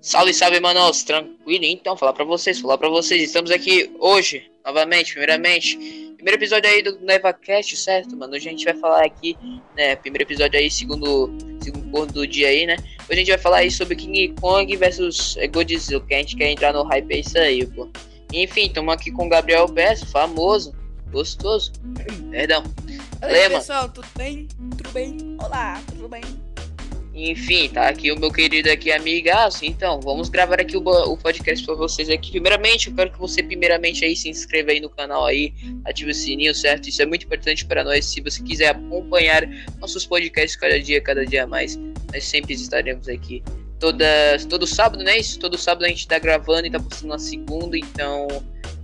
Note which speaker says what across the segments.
Speaker 1: Salve, salve, manos, tranquilo? Então, falar pra vocês, falar pra vocês, estamos aqui hoje, novamente, primeiramente, primeiro episódio aí do NevaCast, certo, mano? Hoje a gente vai falar aqui, né, primeiro episódio aí, segundo, segundo corno do dia aí, né? Hoje a gente vai falar aí sobre King Kong versus Godzilla, que a gente quer entrar no hype, é isso aí, pô. Enfim, estamos aqui com o Gabriel Bessa, famoso, gostoso, perdão.
Speaker 2: Oi, pessoal, tudo bem? Tudo bem? Olá, tudo bem?
Speaker 1: Enfim, tá aqui o meu querido aqui amigaço. Então, vamos gravar aqui o, o podcast para vocês aqui. Primeiramente, eu quero que você primeiramente aí se inscreva aí no canal aí, ative o sininho, certo? Isso é muito importante para nós. Se você quiser acompanhar nossos podcasts cada dia, cada dia mais, nós sempre estaremos aqui. Toda, todo sábado, né? Isso, todo sábado a gente tá gravando e tá postando na segunda, então,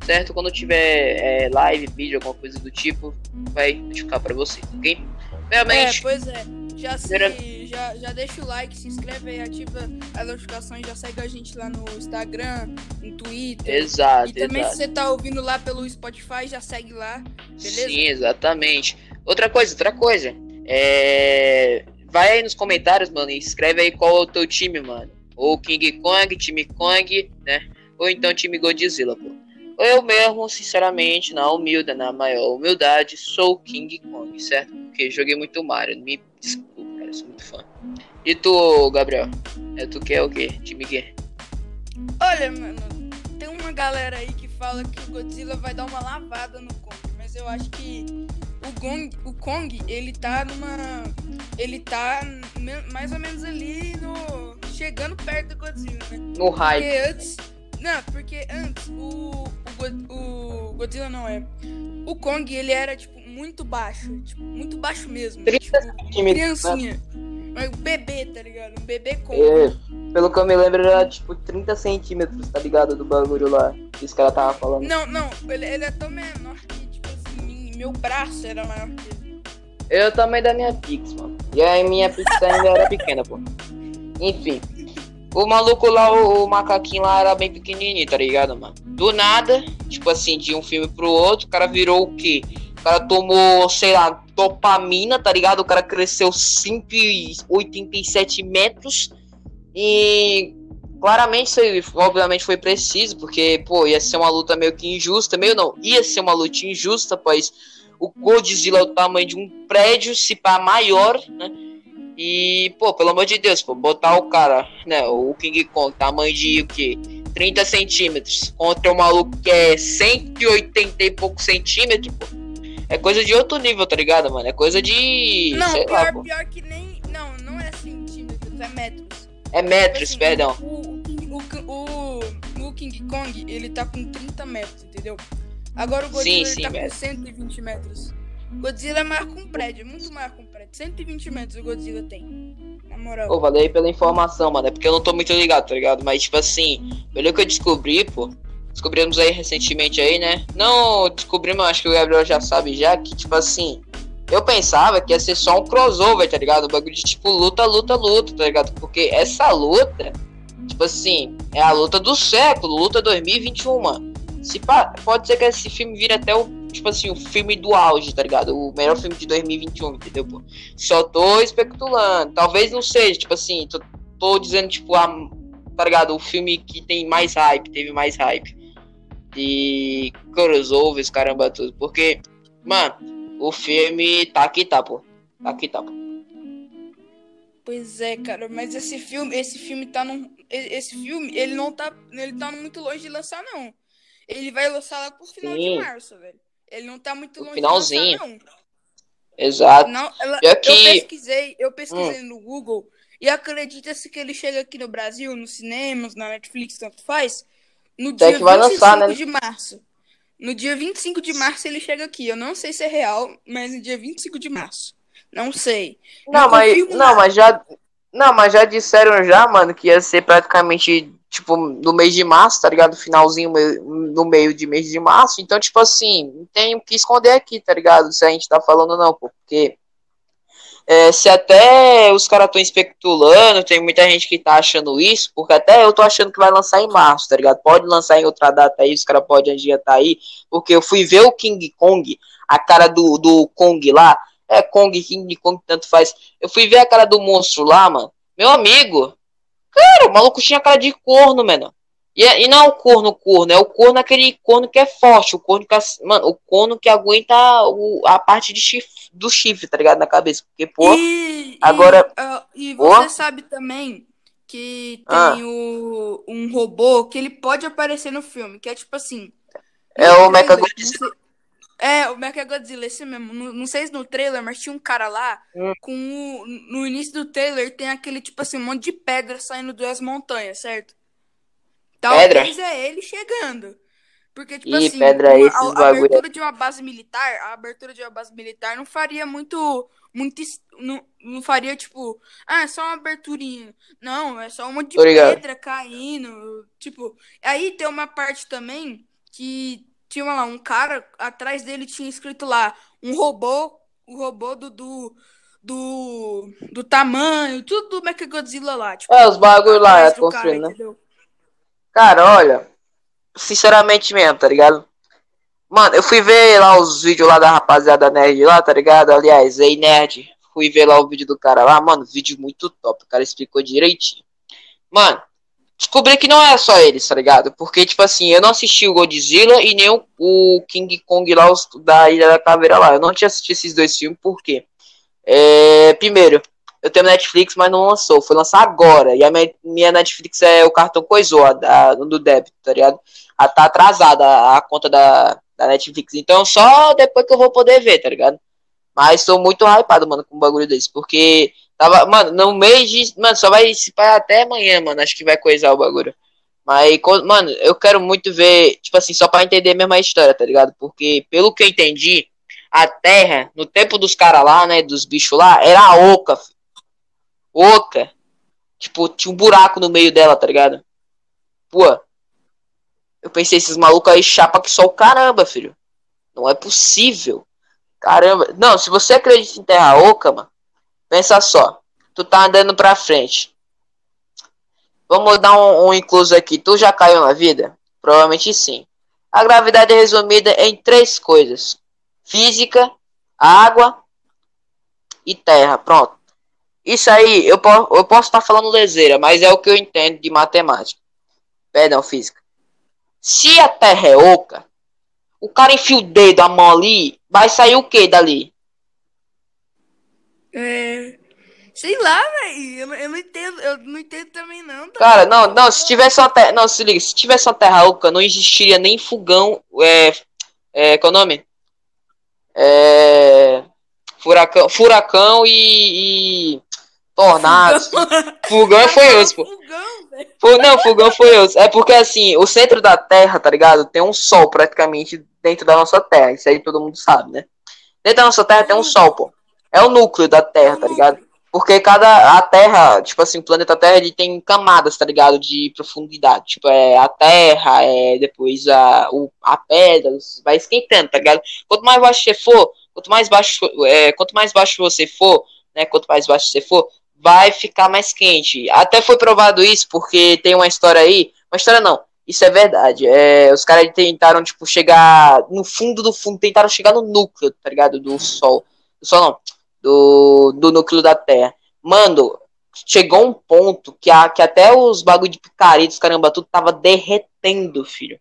Speaker 1: certo? Quando tiver é, live, vídeo, alguma coisa do tipo, vai notificar para vocês, ok?
Speaker 2: Primeiramente. É, pois é. Já, se, já, já deixa o like, se inscreve aí, ativa as notificações, já segue a gente lá no Instagram, no Twitter.
Speaker 1: Exato.
Speaker 2: E também
Speaker 1: exato.
Speaker 2: se você tá ouvindo lá pelo Spotify, já segue lá, beleza?
Speaker 1: Sim, exatamente. Outra coisa, outra coisa. É... Vai aí nos comentários, mano, e escreve aí qual é o teu time, mano. Ou King Kong, time Kong, né? Ou então time Godzilla, pô. Eu mesmo, sinceramente, na humilde, na maior humildade, sou King Kong, certo? Porque joguei muito Mario. Me cara, sou muito fã. E tu, Gabriel? É, tu quer o quê? Time quê?
Speaker 2: Olha, mano, tem uma galera aí que fala que o Godzilla vai dar uma lavada no Kong, mas eu acho que o Kong, o Kong ele tá numa. Ele tá mais ou menos ali no. chegando perto do Godzilla, né?
Speaker 1: No hype.
Speaker 2: Porque antes. Não, porque antes o, o, o Godzilla não é. O Kong, ele era, tipo, muito baixo. Tipo, muito baixo mesmo.
Speaker 1: 30
Speaker 2: tipo,
Speaker 1: centímetros.
Speaker 2: criancinha. Um bebê, tá ligado? Um bebê Kong.
Speaker 1: É, pelo que eu me lembro, era tipo 30 centímetros, tá ligado? Do bagulho lá. Que os caras tava falando.
Speaker 2: Não, não, ele, ele é tão menor que, tipo assim, meu braço era maior que ele.
Speaker 1: Eu também da minha Pix, mano. E a minha Pix ainda era pequena, pô. Enfim. O maluco lá, o, o, macaquinho lá era bem pequenininho, tá ligado, mano? Do nada, tipo assim, de um filme pro outro, o cara virou o quê? O cara tomou, sei lá, dopamina, tá ligado? O cara cresceu 5,87 metros. E claramente isso aí, obviamente, foi preciso, porque, pô, ia ser uma luta meio que injusta. Meio não, ia ser uma luta injusta, pois o Godzilla é o tamanho de um prédio, se pá maior, né? E, pô, pelo amor de Deus, pô, botar o cara, né, o King Kong, tamanho de o quê? 30 centímetros, contra o maluco que é 180 e poucos centímetros, pô. É coisa de outro nível, tá ligado, mano? É coisa de.
Speaker 2: Não,
Speaker 1: sei
Speaker 2: pior,
Speaker 1: lá, pô.
Speaker 2: pior que nem. Não, não é centímetros, é metros.
Speaker 1: É metros,
Speaker 2: Assim,
Speaker 1: perdão.
Speaker 2: O, o, o, o King Kong, ele tá com 30 metros, entendeu? Agora o Godzilla
Speaker 1: Sim, sim,
Speaker 2: tá
Speaker 1: metros.
Speaker 2: com 120 metros. Godzilla é maior que um prédio, muito maior que um prédio. 120 metros o Godzilla tem. Na moral.
Speaker 1: Pô, valeu aí pela informação, mano. É porque eu não tô muito ligado, tá ligado? Mas, tipo assim, pelo que eu descobri, pô. Descobrimos aí recentemente aí, né? Não descobrimos, acho que o Gabriel já sabe já, que, tipo assim. Eu pensava que ia ser só um crossover, tá ligado? Um bagulho de tipo luta, luta, luta, tá ligado? Porque essa luta, tipo assim, é a luta do século, luta 2021, mano. Se pá, pode ser que esse filme vire até o, tipo assim, o filme do auge, tá ligado? O melhor filme de 2021, entendeu, pô? Só tô especulando. Talvez não seja, tipo assim, tô, tô dizendo, tipo, a, tá ligado? O filme que tem mais hype, teve mais hype. De crossovers, caramba, tudo. Porque, mano, o filme tá aqui, tá, pô. Tá aqui, tá, pô.
Speaker 2: Pois é, cara, mas esse filme, esse filme tá num. Esse filme, ele não tá. Ele tá muito longe de lançar, não. Ele vai lançar lá pro final
Speaker 1: Sim.
Speaker 2: de março, velho. Ele não tá muito
Speaker 1: No
Speaker 2: longe
Speaker 1: finalzinho.
Speaker 2: de lançar, não.
Speaker 1: Exato.
Speaker 2: Não, ela- eu
Speaker 1: que-
Speaker 2: pesquisei, eu pesquisei no Google e acredita-se que ele chega aqui no Brasil, nos cinemas, na Netflix, tanto faz, no
Speaker 1: Até
Speaker 2: dia
Speaker 1: que vai
Speaker 2: 25
Speaker 1: lançar, né?
Speaker 2: de março. No dia 25 de março ele chega aqui. Eu não sei se é real, mas no dia 25 de março. Não sei.
Speaker 1: Não,
Speaker 2: Não
Speaker 1: mas, não,
Speaker 2: nada.
Speaker 1: mas já. Não, mas já disseram já, mano, que ia ser praticamente, tipo, no mês de março, tá ligado? Finalzinho, no meio de mês de março. Então, tipo assim, tem o que esconder aqui, tá ligado? Se a gente tá falando, não. Porque. é, se até os caras estão especulando, tem muita gente que tá achando isso, porque até eu tô achando que vai lançar em março, tá ligado? Pode lançar em outra data aí, os caras podem adiantar aí, porque eu fui ver o King Kong, a cara do, do Kong lá, é Kong, King Kong, tanto faz. Eu fui ver a cara do monstro lá, mano. Meu amigo, Cara, o maluco tinha cara de corno, mano. E, e não é o corno corno, é o corno aquele corno que é forte, o corno que, mano, o corno que aguenta o, a parte de chifre, do chifre, tá ligado? Na cabeça. Porque, pô,
Speaker 2: E,
Speaker 1: agora-
Speaker 2: e, ah, e você sabe também que tem
Speaker 1: Ah.
Speaker 2: o, um robô que ele pode aparecer no filme, que é tipo assim.
Speaker 1: É o
Speaker 2: trailer,
Speaker 1: Mechagodzilla.
Speaker 2: Não sei- É, o Mechagodzilla, esse mesmo. Não, não sei se no trailer, mas tinha um cara lá
Speaker 1: Hum.
Speaker 2: com o, no início do trailer tem aquele tipo assim, um monte de pedra saindo das montanhas, certo? Talvez é ele chegando. Porque, tipo
Speaker 1: Ih,
Speaker 2: assim,
Speaker 1: pedra
Speaker 2: uma-
Speaker 1: esses
Speaker 2: a, a abertura de uma base militar, a abertura de uma base militar não faria muito. muito não, não faria, tipo, ah, é só uma aberturinha. Não, é só um monte de
Speaker 1: Tô ligado.
Speaker 2: pedra caindo. Tipo, aí tem uma parte também que tinha lá um cara, atrás dele tinha escrito lá, um robô, o robô do. do do, do tamanho, tudo do Mechagodzilla lá. Tipo,
Speaker 1: É, os bagulho lá, é
Speaker 2: do cara,
Speaker 1: construindo, né? Cara, olha, sinceramente mesmo, tá ligado? Mano, eu fui ver lá os vídeos lá da rapaziada nerd lá, tá ligado? Aliás, ei nerd, fui ver lá o vídeo do cara lá, mano, vídeo muito top, o cara explicou direitinho. Mano, descobri que não é só eles, tá ligado? Porque, tipo assim, eu não assisti o Godzilla e nem o, o King Kong lá, os, da Ilha da Caveira lá. Eu não tinha assistido esses dois filmes, por quê? É, primeiro, eu tenho Netflix, mas não lançou. Foi lançar agora. E a minha, minha Netflix é o cartão coisou, a, da- do débito, tá ligado? A, tá atrasada a, a conta da, da Netflix. Então só depois que eu vou poder ver, tá ligado? Mas tô muito hypado, mano, com um bagulho desse. Porque tava, mano, no mês de. Mano, só vai se parar até amanhã, mano. Acho que vai coisar o bagulho. Mas, mano, eu quero muito ver, tipo assim, só pra entender mesmo a história, tá ligado? Porque, pelo que eu entendi, a Terra, no tempo dos caras lá, né, dos bichos lá, era oca, filho. Oca. Tipo, tinha um buraco no meio dela, tá ligado? Pô. Eu pensei, esses malucos aí chapa que só o caramba, filho. Não é possível. Caramba. Não, se você acredita em Terra Oca, mano, pensa só. Tu tá andando pra frente. Vamos dar um, um incluso aqui. Tu já caiu na vida? Provavelmente sim. A gravidade é resumida em três coisas: física, água e terra. Pronto. Isso aí, eu, po eu posso estar falando leseira, mas é o que eu entendo de matemática. Perdão, física. Se a terra é oca, o cara enfia o dedo, a mão ali, vai sair o que dali?
Speaker 2: É. Sei lá, velho. Eu, não- eu não entendo. Eu não entendo também, não. tá?
Speaker 1: Cara, não, não, se tivesse uma terra. Não, se liga, se tivesse uma terra oca, não existiria nem fogão. É. É. Qual é o nome? É. Furacão, furacão e. e tornados. Fogão foi osso, pô.
Speaker 2: Fogão,
Speaker 1: Não, fogão foi osso. É porque assim, o centro da Terra, tá ligado? Tem um sol praticamente dentro da nossa Terra. Isso aí todo mundo sabe, né? Dentro da nossa Terra tem um sol, pô. É o núcleo da Terra, tá ligado? Porque cada. A Terra, tipo assim, o planeta Terra ele tem camadas, tá ligado? De profundidade. Tipo, é a Terra, é depois a, o, a pedra, vai esquentando, tá ligado? Quanto mais baixo você for, quanto mais baixo, é, quanto mais baixo você for, né? Quanto mais baixo você for, vai ficar mais quente. Até foi provado isso, porque tem uma história aí. Uma história não. Isso é verdade. É, os caras tentaram, tipo, chegar no fundo do fundo, tentaram chegar no núcleo, tá ligado? Do Sol. Do Sol não. Do, do núcleo da Terra. Mano, chegou um ponto que, a, que até os bagulho de picareta, os caramba, tudo tava derretendo, filho.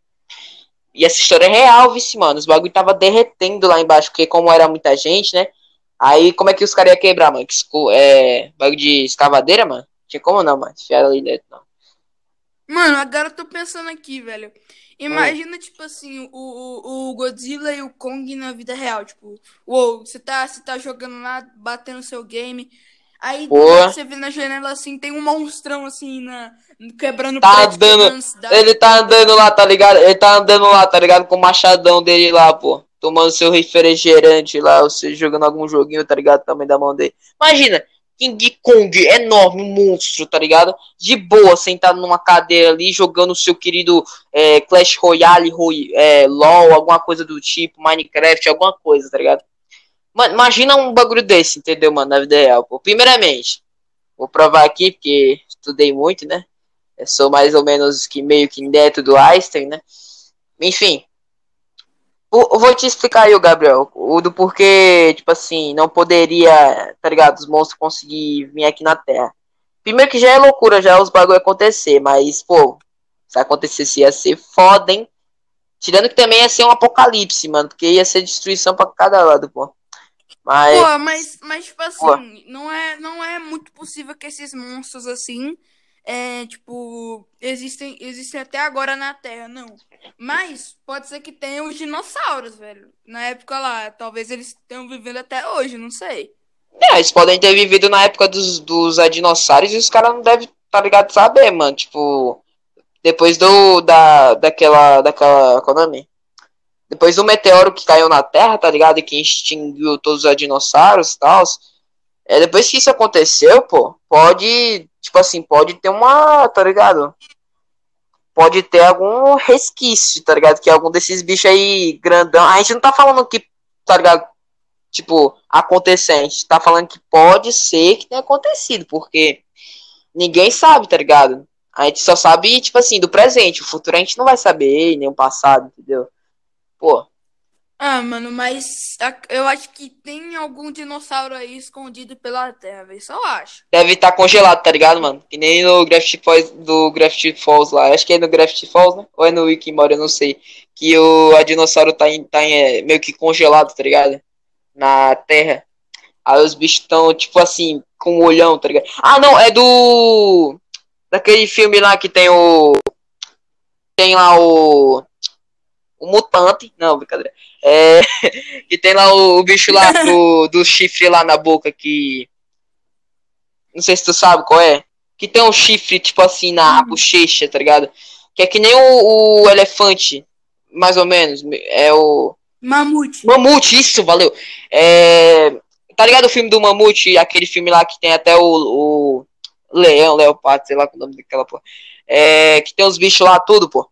Speaker 1: E essa história é real, vice, mano. Os bagulho tava derretendo lá embaixo, porque como era muita gente, né? Aí como é que os caras iam quebrar, mano? Que é, bagulho de escavadeira, mano? Tinha como não, mano? Enfiaram ali dentro, não.
Speaker 2: Mano, agora eu tô pensando aqui, velho. Imagina, tipo assim, o, o, Godzilla e o Kong na vida real. Tipo, uou, você tá, você tá jogando lá, batendo seu game. Aí você vê na janela assim, tem um monstrão assim, na, quebrando
Speaker 1: Tá
Speaker 2: prédio,
Speaker 1: andando-
Speaker 2: quebrando.
Speaker 1: Ele tá andando lá, tá ligado? Ele tá andando lá, tá ligado? Com o machadão dele lá, pô. Tomando seu refrigerante lá, você jogando algum joguinho, tá ligado? Também da mão dele. Imagina, King Kong, enorme, um monstro, tá ligado? De boa, sentado numa cadeira ali, jogando o seu querido é, Clash Royale, Roy- é, LOL, alguma coisa do tipo, Minecraft, alguma coisa, tá ligado? Mano, imagina um bagulho desse, entendeu, mano, na vida real, pô. Primeiramente, vou provar aqui, porque estudei muito, né? Eu sou mais ou menos que meio que neto do Einstein, né? Enfim. Eu vou te explicar aí, Gabriel, o do porquê, tipo assim, não poderia, tá ligado, os monstros conseguir vir aqui na Terra. Primeiro que já é loucura já os bagulho acontecer, mas, pô, se acontecesse ia ser foda, hein? Tirando que também ia ser um apocalipse, mano, porque ia ser destruição pra cada lado, pô. Mas.
Speaker 2: Pô, mas, mas tipo assim, não é, não é muito possível que esses monstros assim. É, tipo, existem, existem até agora na Terra, não. Mas pode ser que tenham os dinossauros, velho. Na época lá, talvez eles tenham vivendo até hoje, não sei.
Speaker 1: É, eles podem ter vivido na época dos, dos dinossauros e os caras não devem, tá ligado, saber, mano. Tipo, depois do, da, daquela, daquela, qual é? Depois do meteoro que caiu na Terra, tá ligado? E que extinguiu todos os dinossauros e tal. É, depois que isso aconteceu, pô, pode, tipo assim, pode ter uma, tá ligado? Pode ter algum resquício, tá ligado? Que algum desses bichos aí grandão. A gente não tá falando que, tá ligado? Tipo, acontecendo. Tá falando que pode ser que tenha acontecido, porque ninguém sabe, tá ligado? A gente só sabe, tipo assim, do presente. O futuro a gente não vai saber, nem o passado, entendeu? Pô.
Speaker 2: Ah, mano, mas eu acho que tem algum dinossauro aí escondido pela Terra, velho. Só acho.
Speaker 1: Deve estar tá congelado, tá ligado, mano? Que nem no Gravity Falls, do Falls lá. Acho que é no Gravity Falls, né? Ou é no Wiki eu não sei. Que o a dinossauro tá, em, tá em, é, meio que congelado, tá ligado? Na Terra. Aí os bichos estão, tipo assim, com um olhão, tá ligado? Ah, não, é do. Daquele filme lá que tem o. Tem lá o. O mutante. Não, brincadeira. É. que tem lá o, o bicho lá do, do chifre lá na boca que. Não sei se tu sabe qual é. Que tem um chifre, tipo assim, na uhum. bochecha, tá ligado? Que é que nem o, o elefante. Mais ou menos. É o.
Speaker 2: Mamute.
Speaker 1: Mamute, isso, valeu. É. Tá ligado o filme do Mamute? Aquele filme lá que tem até o, o leão, leopardo, sei lá o nome daquela porra. É, que tem os bichos lá, tudo, pô.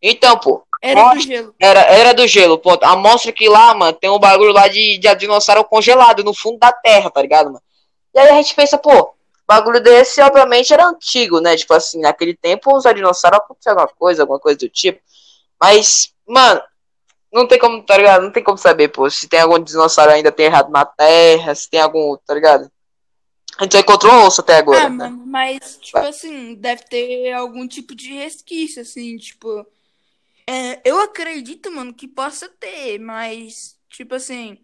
Speaker 1: Então, pô.
Speaker 2: Era mostra, do gelo.
Speaker 1: Era, era do gelo, ponto. A mostra que lá, mano, tem um bagulho lá de, de dinossauro congelado no fundo da terra, tá ligado, mano? E aí a gente pensa, pô, bagulho desse, obviamente, era antigo, né? Tipo assim, naquele tempo os dinossauros aconteceu alguma coisa, alguma coisa do tipo. Mas, mano, não tem como, tá ligado? Não tem como saber, pô, se tem algum dinossauro ainda tem errado na Terra, se tem algum, tá ligado? A gente só encontrou um osso até agora. Ah,
Speaker 2: né? mano, mas, tipo assim, deve ter algum tipo de resquício, assim, tipo. É, eu acredito, mano, que possa ter, mas, tipo assim.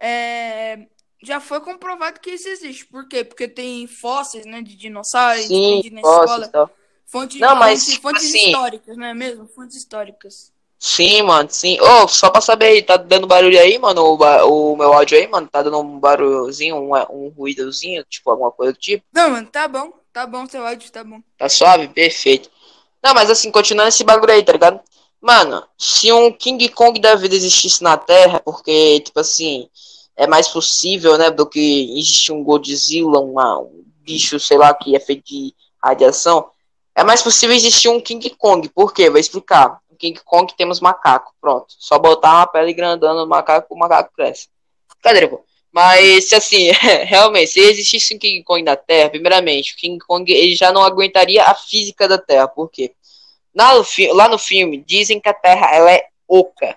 Speaker 2: É, já foi comprovado que isso existe. Por quê? Porque tem fósseis, né, de dinossauros,
Speaker 1: Sim, na fósseis, escola.
Speaker 2: Fontes, não, mas, fontes, tipo fontes assim, históricas, não é mesmo? Fontes históricas.
Speaker 1: Sim, mano, sim. Ô, oh, só pra saber aí, tá dando barulho aí, mano? O, o meu áudio aí, mano, tá dando um barulhozinho, um, um ruídozinho, tipo, alguma coisa do tipo?
Speaker 2: Não, mano, tá bom, tá bom, seu áudio tá bom.
Speaker 1: Tá suave? Perfeito. Não, mas assim, continuando esse bagulho aí, tá ligado? Mano, se um King Kong da vida existisse na Terra, porque, tipo assim, é mais possível, né, do que existir um Godzilla, uma, um bicho, sei lá, que é feito de radiação, é mais possível existir um King Kong. Por quê? Vou explicar. King Kong temos macaco. Pronto. Só botar uma pele grandona no macaco, o macaco cresce. Cadê, pô? Mas, assim, realmente, se existisse um King Kong na Terra, primeiramente, o King Kong ele já não aguentaria a física da Terra. Por quê? Lá no, lá no filme, dizem que a Terra ela é oca.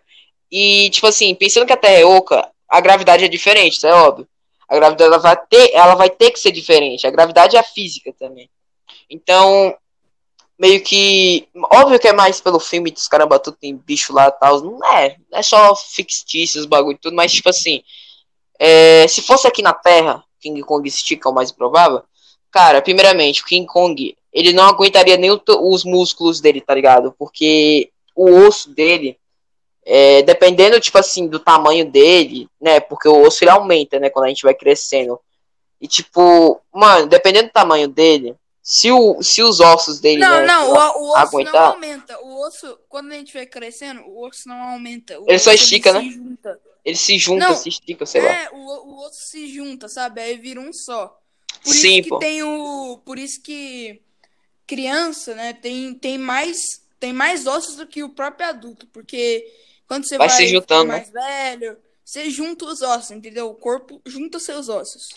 Speaker 1: E, tipo assim, pensando que a Terra é oca, a gravidade é diferente, isso é óbvio. A gravidade ela vai, ter, ela vai ter que ser diferente. A gravidade é a física também. Então, meio que. Óbvio que é mais pelo filme dos caramba, tudo tem bicho lá e tal. Não é. Não é só fictícios, bagulho e tudo, mas tipo assim. É, se fosse aqui na Terra, King Kong estica é o mais provável. Cara, primeiramente, o King Kong, ele não aguentaria nem os músculos dele, tá ligado? Porque o osso dele, é, dependendo, tipo assim, do tamanho dele, né? Porque o osso ele aumenta, né? Quando a gente vai crescendo. E tipo, mano, dependendo do tamanho dele, se, o, se os ossos dele
Speaker 2: não, né, não, o, o osso aguentar, não aumenta. O osso, quando a gente vai crescendo, o osso não aumenta. O
Speaker 1: ele só estica, ele né? Se junta. Ele se junta, não, se estica, sei é, lá.
Speaker 2: É, o, o osso se junta, sabe? Aí vira um só. Por Sim, isso que pô. tem o. Por isso que criança, né, tem, tem mais. Tem mais ossos do que o próprio adulto. Porque quando você vai, vai se juntando, né? mais né? velho, você junta os ossos, entendeu? O corpo junta seus ossos.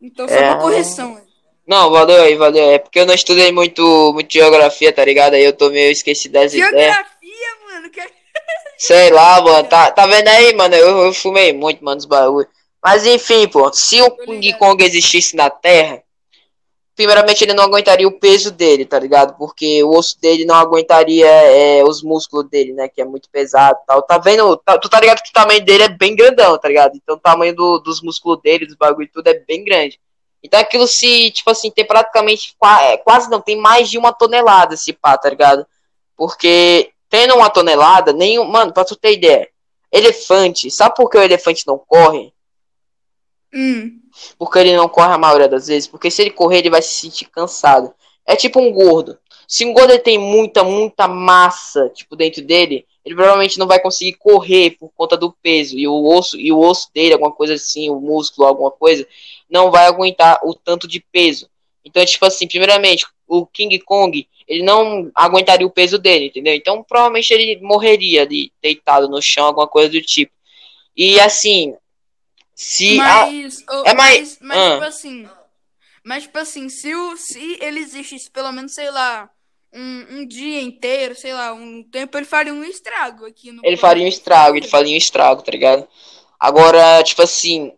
Speaker 2: Então, só é... uma correção.
Speaker 1: Não, valeu aí, valeu. É porque eu não estudei muito, muito geografia, tá ligado? Aí eu tô meio esquecido das
Speaker 2: geografia, ideias. Geografia, mano? Que...
Speaker 1: Sei lá, mano. Tá, tá vendo aí, mano? Eu, eu fumei muito, mano, os bagulho. Mas enfim, pô. Se o King Kong existisse na Terra, primeiramente ele não aguentaria o peso dele, tá ligado? Porque o osso dele não aguentaria é, os músculos dele, né? Que é muito pesado tal. Tá vendo? Tá, tu tá ligado que o tamanho dele é bem grandão, tá ligado? Então o tamanho do, dos músculos dele, dos bagulho e tudo é bem grande. Então aquilo se, tipo assim, tem praticamente é, quase não, tem mais de uma tonelada esse pá, tá ligado? Porque tendo uma tonelada, nenhum. Mano, pra tu ter ideia, elefante, sabe por que o elefante não corre?
Speaker 2: Hum.
Speaker 1: Porque ele não corre a maioria das vezes. Porque se ele correr, ele vai se sentir cansado. É tipo um gordo. Se um gordo tem muita, muita massa, tipo, dentro dele, ele provavelmente não vai conseguir correr por conta do peso. E o osso, e o osso dele, alguma coisa assim, o músculo, alguma coisa, não vai aguentar o tanto de peso. Então, tipo assim, primeiramente, o King Kong, ele não aguentaria o peso dele, entendeu? Então, provavelmente ele morreria ali, deitado no chão, alguma coisa do tipo. E assim, se
Speaker 2: Mas,
Speaker 1: a...
Speaker 2: ô,
Speaker 1: é mais-
Speaker 2: mas, mas
Speaker 1: ah.
Speaker 2: tipo assim. Mas, tipo assim, se, o, se ele existisse pelo menos, sei lá, um, um dia inteiro, sei lá, um tempo, ele faria um estrago aqui no.
Speaker 1: ele faria um estrago, ele faria um estrago, tá ligado? Agora, tipo assim,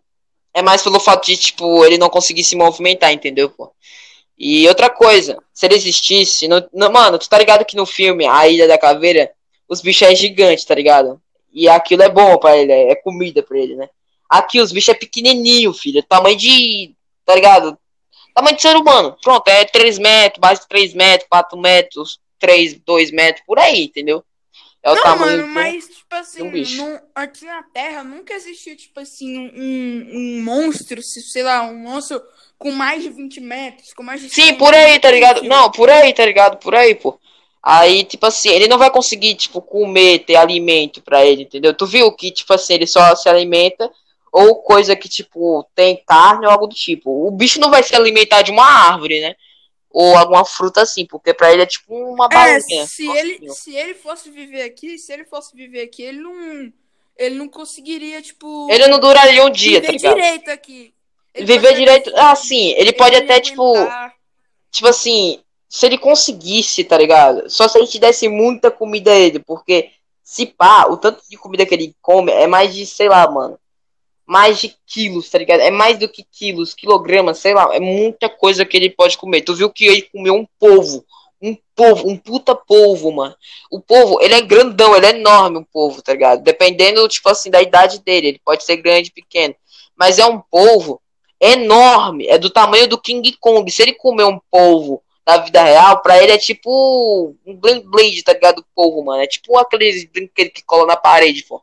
Speaker 1: é mais pelo fato de, tipo, ele não conseguir se movimentar, entendeu, pô? E outra coisa, se ele existisse, no, no- mano, tu tá ligado que no filme, A Ilha da Caveira, os bichos é gigante, tá ligado? E aquilo é bom pra ele, é é comida pra ele, né? Aqui os bichos é pequenininho, filho, tamanho de, tá ligado? Tamanho de ser humano, pronto, é 3 metros, mais de 3 metros, 4 metros, 3, 2 metros, por aí, entendeu? É o
Speaker 2: Não,
Speaker 1: tamanho
Speaker 2: mano,
Speaker 1: um-
Speaker 2: mas, tipo assim,
Speaker 1: um
Speaker 2: aqui na Terra nunca existiu, tipo assim, um, um monstro, se- sei lá, um monstro com mais de 20 metros, com mais de
Speaker 1: Sim,
Speaker 2: 100
Speaker 1: por aí, tá ligado?
Speaker 2: metros.
Speaker 1: Não, por aí, tá ligado? Por aí, pô. Aí, tipo assim, ele não vai conseguir, tipo, comer, ter alimento pra ele, entendeu? Tu viu que, tipo assim, ele só se alimenta ou coisa que, tipo, tem carne ou algo do tipo. O bicho não vai se alimentar de uma árvore, né? Ou alguma fruta assim, porque pra ele é tipo uma
Speaker 2: É,
Speaker 1: balinha.
Speaker 2: se ele, se ele fosse viver aqui, se ele fosse viver aqui, ele não, ele não conseguiria, tipo,
Speaker 1: Ele não duraria um dia, tá
Speaker 2: viver
Speaker 1: ligado?
Speaker 2: direito aqui. Ele
Speaker 1: Viver direito. Ah, sim, ele pode até, tipo. tipo assim, se ele conseguisse, tá ligado? Só se a gente desse muita comida a ele, porque se pá, o tanto de comida que ele come é mais de, sei lá, mano, mais de quilos, tá ligado? É mais do que quilos, quilogramas, sei lá, é muita coisa que ele pode comer. Tu viu que ele comeu um polvo, um polvo, um puta polvo, mano. O polvo, ele é grandão, ele é enorme, o polvo, tá ligado? Dependendo, tipo assim, da idade dele, ele pode ser grande, pequeno. Mas é um polvo enorme, é do tamanho do King Kong. Se ele comer um polvo da vida real, pra ele é tipo um blend blade, tá ligado? O polvo, mano. É tipo aqueles brinquedos que cola na parede, pô.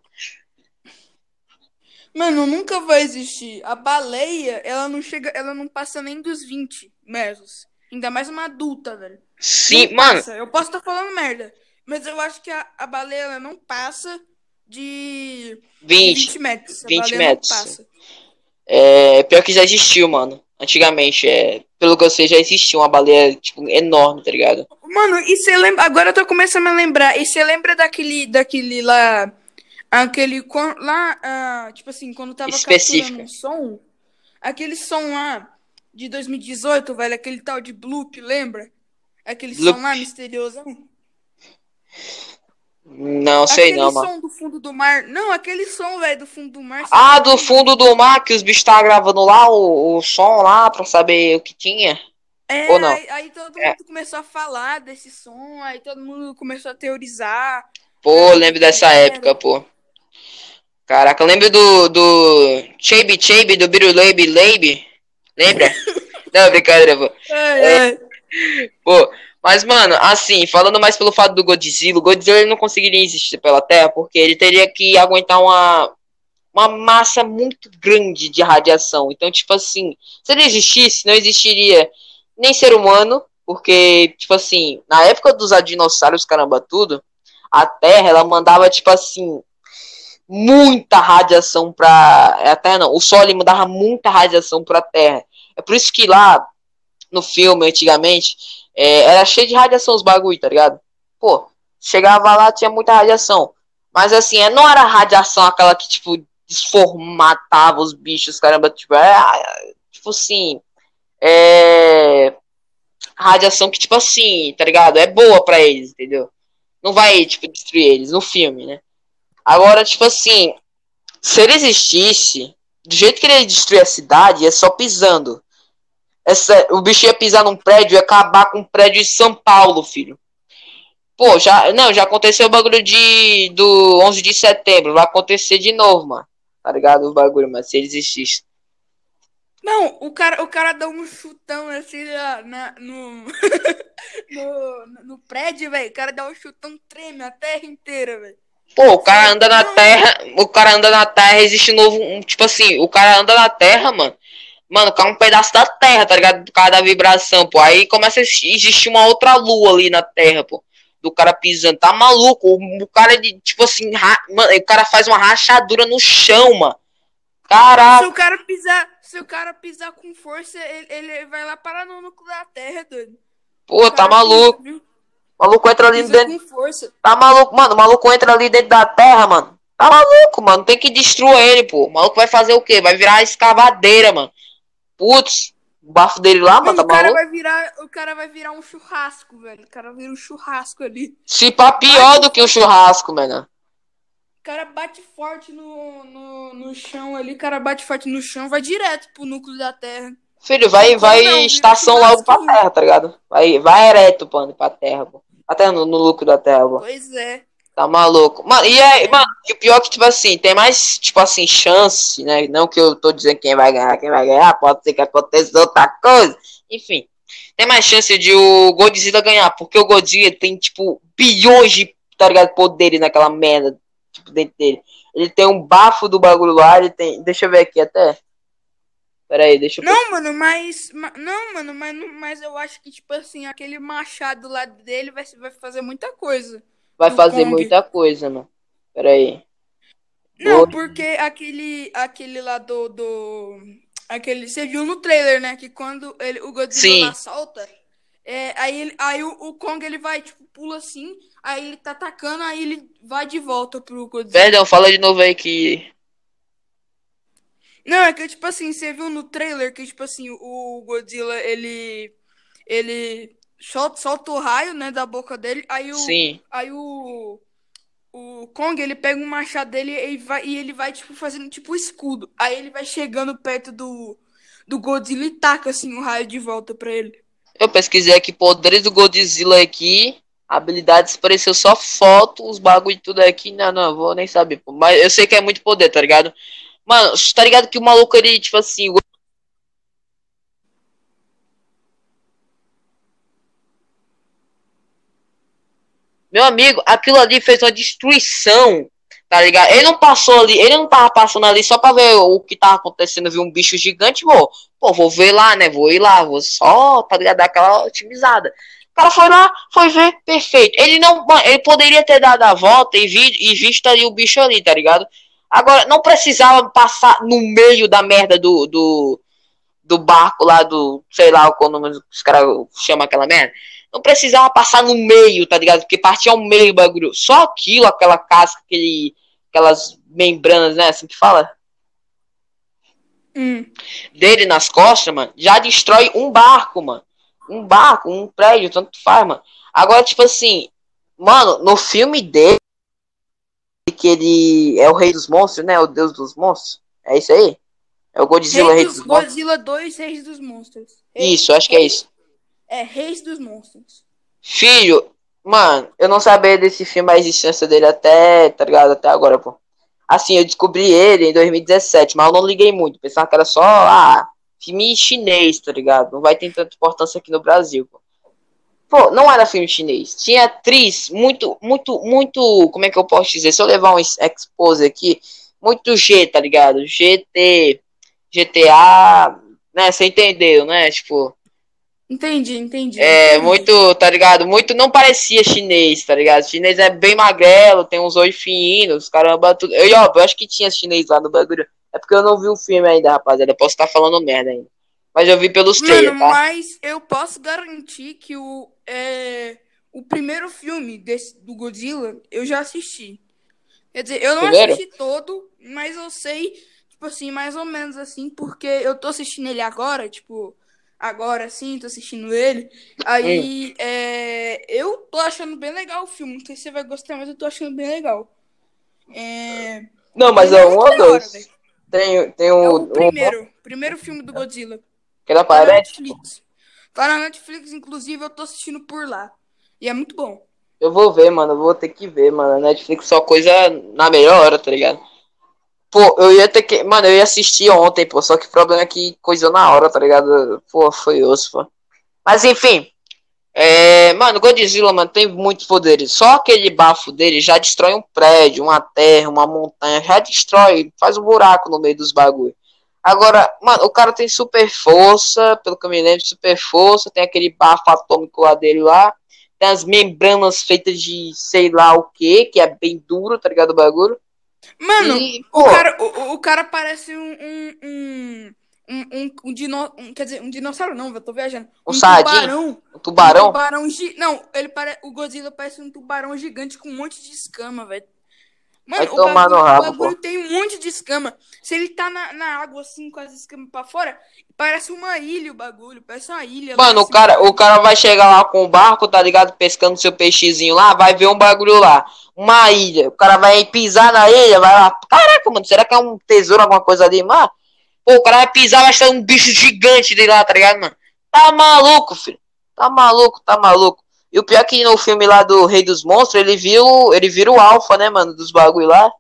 Speaker 2: Mano, nunca vai existir. A baleia, ela não chega, ela não passa nem dos 20 metros. Ainda mais uma adulta, velho.
Speaker 1: Sim,
Speaker 2: Não
Speaker 1: mano.
Speaker 2: passa. Eu posso estar falando merda, mas eu acho que a, a baleia ela não passa de
Speaker 1: 20.
Speaker 2: 20 metros. A
Speaker 1: 20
Speaker 2: baleia
Speaker 1: metros.
Speaker 2: Não passa.
Speaker 1: É, pior que já existiu, mano. Antigamente, é, pelo que eu sei, já existiu uma baleia, tipo, enorme, tá ligado?
Speaker 2: Mano, e você lembra? Agora eu tô começando a lembrar. E você lembra daquele, daquele lá, aquele lá, ah, tipo assim, quando tava
Speaker 1: Específica.
Speaker 2: capturando um som, aquele som lá de 2018, velho, aquele tal de Bloop, lembra? Aquele
Speaker 1: Bloop.
Speaker 2: som lá misterioso.
Speaker 1: Não sei
Speaker 2: aquele
Speaker 1: não,
Speaker 2: som
Speaker 1: mano.
Speaker 2: do fundo do mar. Não, aquele som, velho, do fundo do mar.
Speaker 1: Ah, do fundo do mar, que os bichos estavam gravando lá o, o som lá pra saber o que tinha.
Speaker 2: É,
Speaker 1: Ou não?
Speaker 2: Aí, aí todo mundo
Speaker 1: É.
Speaker 2: começou a falar desse som, aí todo mundo começou a teorizar.
Speaker 1: Pô, lembro dessa época, pô. Caraca, lembra do, do Chabe Chabe, do Biruleibe Leibe? Lembra? Não, brincadeira, pô.
Speaker 2: É, é.
Speaker 1: Pô, mas, mano, assim, falando mais pelo fato do Godzilla, o Godzilla ele não conseguiria existir pela Terra porque ele teria que aguentar uma, uma massa muito grande de radiação. Então, tipo assim, se ele existisse, não existiria nem ser humano, porque, tipo assim, na época dos dinossauros, caramba, tudo, a Terra, ela mandava, tipo assim, muita radiação pra. A Terra não, o Sol mandava muita radiação pra Terra. É por isso que lá, no filme, antigamente, é, era cheio de radiação os bagulho, tá ligado? Pô, chegava lá, tinha muita radiação. Mas assim, é, não era radiação aquela que, tipo, desformatava os bichos, caramba, tipo, é, tipo assim, é, radiação que, tipo assim, tá ligado? É boa pra eles, entendeu? Não vai, tipo, destruir eles no filme, né? Agora, tipo assim, se ele existisse, do jeito que ele destruir a cidade, é só pisando. Essa, o bicho ia pisar num prédio e acabar com um prédio de São Paulo, filho. Pô, já. Não, já aconteceu o bagulho de. Do 11 de setembro. Vai acontecer de novo, mano. Tá ligado? O bagulho, mas se ele existisse.
Speaker 2: Não, o cara, o cara dá um chutão assim na- no, no, no prédio, velho. O cara dá um chutão, treme a terra inteira, velho.
Speaker 1: Pô, o cara anda na terra. O cara anda na terra, existe um novo. um- tipo assim, o cara anda na terra, mano. Mano, cai um pedaço da terra, tá ligado? Por causa da vibração, pô. Aí começa a existir uma outra lua ali na terra, pô. Do cara pisando. Tá maluco? O, o cara de, tipo assim, ra- mano, o cara faz uma rachadura no chão, mano. Caraca.
Speaker 2: Se o cara pisar, se o cara pisar com força, ele, ele vai lá parar no núcleo da terra, doido.
Speaker 1: Pô, tá maluco.
Speaker 2: Pisa?
Speaker 1: O maluco entra ali dentro. Tá maluco, mano. O maluco entra ali dentro da terra, mano. Tá maluco, mano. Tem que destruir ele, pô. O maluco vai fazer o quê? Vai virar escavadeira, mano. Putz, o bafo dele lá, mano, tá
Speaker 2: o cara
Speaker 1: maluco?
Speaker 2: vai virar, o cara vai virar um churrasco, velho. O cara vira um churrasco ali.
Speaker 1: Se pá, pior do que o churrasco, mano.
Speaker 2: O cara bate forte no, no, no chão ali, o cara bate forte no chão, vai direto pro núcleo da terra.
Speaker 1: Filho, vai, vai
Speaker 2: não,
Speaker 1: estação logo pra terra, tá ligado? Vai, vai ereto, mano, pra terra, pô. Até no, no lucro da pô.
Speaker 2: Pois é.
Speaker 1: Tá maluco. Mano, e aí, mano, e o pior é que, tipo assim, tem mais, tipo assim, chance, né? Não que eu tô dizendo quem vai ganhar, quem vai ganhar, pode ser que aconteça outra coisa. Enfim, tem mais chance de o Godzilla ganhar, porque o Godzilla tem, tipo, bilhões de, tá ligado, poderes naquela merda, tipo, dentro dele. Ele tem um bafo do bagulho lá, ele tem. Deixa eu ver aqui até. Pera aí, deixa eu
Speaker 2: Não, mano, mas. ma- Não, mano, mas, mas eu acho que, tipo assim, aquele machado lá dele vai, vai fazer muita coisa.
Speaker 1: Vai
Speaker 2: do
Speaker 1: fazer
Speaker 2: Kong.
Speaker 1: muita coisa, mano. Pera aí.
Speaker 2: Não,
Speaker 1: Boa.
Speaker 2: porque aquele, aquele lá do, do. Aquele. Você viu no trailer, né? Que quando ele, o Godzilla solta. É, aí ele, aí o, o Kong ele vai, tipo, pula assim. Aí ele tá atacando, aí ele vai de volta pro Godzilla.
Speaker 1: Perdão, fala de novo aí que.
Speaker 2: Não, é que, tipo assim, você viu no trailer que, tipo assim, o Godzilla, ele. Ele solta, solta o raio, né, da boca dele. Aí o.
Speaker 1: Sim.
Speaker 2: Aí o. O Kong, ele pega um machado dele e, vai, e ele vai, tipo, fazendo tipo escudo. Aí ele vai chegando perto do. Do Godzilla e taca, assim, o raio de volta pra ele.
Speaker 1: Eu pesquisei aqui poderes do Godzilla aqui. Habilidades apareceu só foto, os bagulho e tudo aqui. Não, não, vou nem saber. Mas eu sei que é muito poder, tá ligado? Mano, tá ligado que o maluco ele, tipo assim. o- Meu amigo, aquilo ali fez uma destruição, tá ligado? Ele não passou ali, ele não tava passando ali só pra ver o que tava acontecendo, viu um bicho gigante, pô. Pô, vou ver lá, né? Vou ir lá, vou só, tá ligado? Dar aquela otimizada. O cara foi lá, foi ver, perfeito. Ele não, ele poderia ter dado a volta e, vi, e visto ali o bicho ali, tá ligado? Agora, não precisava passar no meio da merda do, do, do barco lá do, sei lá, qual o nome os caras chamam aquela merda. Não precisava passar no meio, tá ligado? Porque partia ao meio o bagulho. Só aquilo, aquela casca, aquele, aquelas membranas, né? Assim que fala?
Speaker 2: Hum.
Speaker 1: dele nas costas, mano, já destrói um barco, mano. Um barco, um prédio, tanto faz, mano. Agora, tipo assim, mano, no filme dele, que ele é o rei dos monstros, né? O deus dos monstros. É isso aí? É o Godzilla, rei
Speaker 2: Reis
Speaker 1: dos
Speaker 2: dos,
Speaker 1: monstros.
Speaker 2: Godzilla 2, Reis dos Monstros.
Speaker 1: Isso, acho que é isso.
Speaker 2: É, Reis dos Monstros.
Speaker 1: Filho, mano, eu não sabia desse filme, a existência dele até, tá ligado? Até agora, pô. Assim, eu descobri ele em 2017, mas eu não liguei muito. Pensava que era só, ah, filme chinês, tá ligado? Não vai ter tanta importância aqui no Brasil, pô. Pô, não era filme chinês. Tinha atriz muito, muito, muito. Como é que eu posso dizer? Se eu levar um expose aqui, muito G, tá ligado? GT, GTA, né? Você entendeu, né? Tipo.
Speaker 2: Entendi, entendi.
Speaker 1: É,
Speaker 2: entendi.
Speaker 1: muito, tá ligado? Muito não parecia chinês, tá ligado? Chinês é bem magrelo, tem uns olhos finos, caramba, tudo. Eu, eu acho que tinha chinês lá no bagulho. É porque eu não vi o filme ainda, rapaziada. Eu posso estar falando merda ainda. Mas eu vi pelos trailers, tá?
Speaker 2: mas eu posso garantir que o, é, o primeiro filme desse, do Godzilla eu já assisti. Quer dizer, eu não
Speaker 1: Primeiro?
Speaker 2: assisti todo, mas eu sei, tipo assim, mais ou menos assim, porque eu tô assistindo ele agora, tipo, agora assim, tô assistindo ele. Aí, é, eu tô achando bem legal o filme. Não sei se você vai gostar, mas eu tô achando bem legal. É,
Speaker 1: Não, mas é um ou dois. Tem, tem
Speaker 2: É
Speaker 1: um,
Speaker 2: o primeiro, primeiro filme do Godzilla.
Speaker 1: Aquela
Speaker 2: Tá na
Speaker 1: parede.
Speaker 2: Netflix. Tá na Netflix, inclusive eu tô assistindo por lá. E é muito bom.
Speaker 1: Eu vou ver, mano. Eu vou ter que ver, mano. A Netflix só coisa na melhor hora, tá ligado? Pô, eu ia ter que. Mano, eu ia assistir ontem, pô. Só que o problema é que coisou na hora, tá ligado? Pô, foi osso, pô. Mas enfim. É. Mano, Godzilla, mano, tem muitos poderes. Só aquele bafo dele já destrói um prédio, uma terra, uma montanha. Já destrói. Faz um buraco no meio dos bagulhos. Agora, mano, o cara tem super força, pelo que eu me lembro, super força. Tem aquele bafo atômico lá dele lá. Tem as membranas feitas de sei lá o que, que é bem duro, tá ligado? O bagulho.
Speaker 2: Mano,
Speaker 1: E,
Speaker 2: o, cara, o, o cara parece um. um, um... Um, um, um dino, um- quer dizer, um dinossauro não, eu tô viajando.
Speaker 1: Um sardinha?
Speaker 2: tubarão.
Speaker 1: o tubarão.
Speaker 2: Um tubarão gi... Não, ele pare... o Godzilla parece um tubarão gigante com um monte de escama, velho. Mano,
Speaker 1: Vai tomar
Speaker 2: bagulho,
Speaker 1: no rabo,
Speaker 2: o bagulho tem um monte de escama. Se ele tá na, na água assim, com as escamas pra fora, parece uma ilha o bagulho. Parece uma ilha.
Speaker 1: Mano, o
Speaker 2: assim.
Speaker 1: cara, o cara vai chegar lá com o barco, tá ligado? Pescando seu peixezinho lá, vai ver um bagulho lá. Uma ilha. O cara vai pisar na ilha, vai lá. Caraca, mano, será que é um tesouro, alguma coisa ali, mano? Pô, o cara vai pisar, vai estar um bicho gigante de lá, tá ligado, mano? Tá maluco, filho. Tá maluco, tá maluco. E o pior é que no filme lá do Rei dos Monstros, ele viu. Ele vira o alfa, né, mano? Dos bagulho lá.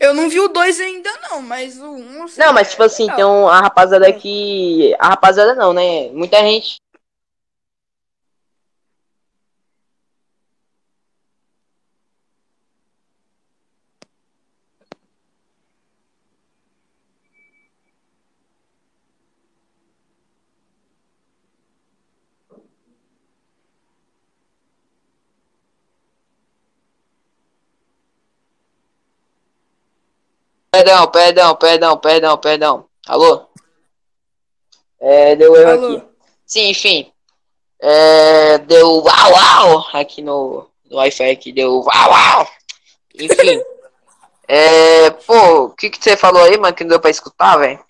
Speaker 2: Eu não vi o 2 ainda, não, mas o 1. Um,
Speaker 1: Não, mas tipo assim, tem um, a rapaziada que. A rapaziada não, né? Muita gente. Perdão, perdão, perdão, perdão, perdão. Alô? É, deu erro
Speaker 2: Alô?
Speaker 1: aqui. Sim, enfim. É, deu uau, uau aqui no, no Wi-Fi aqui, deu uau, uau. Enfim. é, pô, o que que você falou aí, mano, que não deu pra escutar, velho?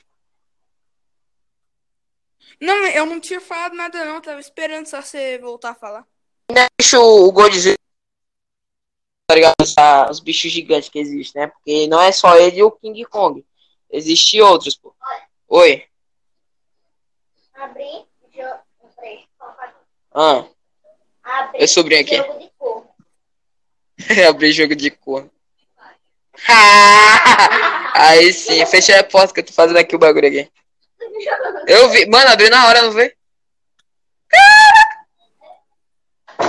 Speaker 2: Não, eu não tinha falado nada, não. Tava esperando só você voltar a falar.
Speaker 1: Deixa o Godzilla, tá ligado? Essa- Os bichos gigantes que existem, né? Porque não é só ele e o King Kong. Existem outros, pô. Oi.
Speaker 3: Abrir jogo.
Speaker 1: Ah,
Speaker 3: Abrir
Speaker 1: Meu sobrinho aqui.
Speaker 3: jogo de cor.
Speaker 1: abri jogo de cor. Aí sim, fecha a porta que eu tô fazendo aqui o bagulho aqui. Eu vi, mano, abriu na hora, não vê? Caraca!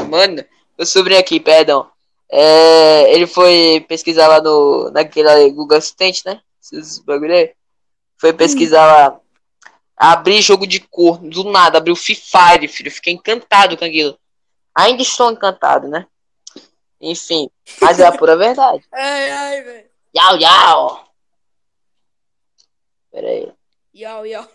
Speaker 1: Mano, meu sobrinho aqui, perdão. É, ele foi pesquisar lá no, naquele Google Assistant, né? Esses bagulho aí. Foi pesquisar lá. Abrir jogo de cor, do nada, abriu Free Fire, filho. Fiquei encantado com aquilo. Ainda estou encantado, né? Enfim, mas é a pura verdade.
Speaker 2: Ai, ai, velho.
Speaker 1: Yau, yau. Pera aí.
Speaker 2: Yau, yau.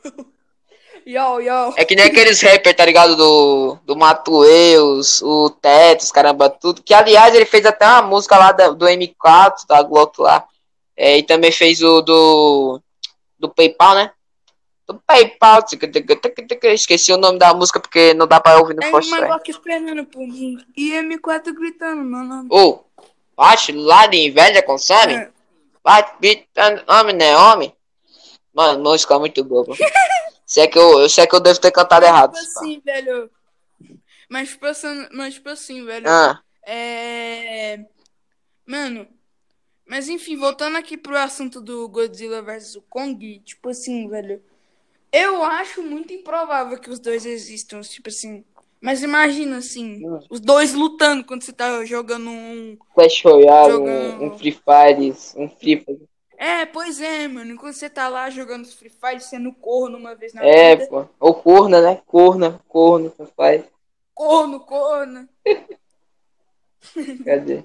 Speaker 2: Yau, yau.
Speaker 1: É que nem aqueles rappers, tá ligado? Do, do Matueus, o Tetos, caramba, tudo. Que, aliás, ele fez até uma música lá da- do M4, da Glock lá. É, e também fez o do, do PayPal, né? Do PayPal. Esqueci o nome da música porque não dá pra ouvir no
Speaker 2: Tem uma. Glock esperando por mim. E M4 gritando meu nome.
Speaker 1: Ô, bate lá de inveja consome?
Speaker 2: É.
Speaker 1: Bate, gritando, homem, né, homem? Mano, música muito boa. Se é que eu, se é que eu devo ter cantado errado.
Speaker 2: Tipo assim, velho. Mas tipo assim, mas, tipo assim, velho.
Speaker 1: Ah,
Speaker 2: É. Mano. Mas enfim, voltando aqui pro assunto do Godzilla vs Kong, tipo assim, velho. Eu acho muito improvável que os dois existam, tipo assim. Mas imagina assim,
Speaker 1: Hum.
Speaker 2: os dois lutando quando você tá jogando um.
Speaker 1: Clash Royale, um,
Speaker 2: Jogando.
Speaker 1: um Free Fire, um Free Fire.
Speaker 2: É, pois é, mano. Enquanto você tá lá jogando Free Fire, sendo corno uma vez na
Speaker 1: É,
Speaker 2: vida.
Speaker 1: pô. Ou corna, né? Corna, corno, Free Fire.
Speaker 2: Corno, corno.
Speaker 1: Cadê?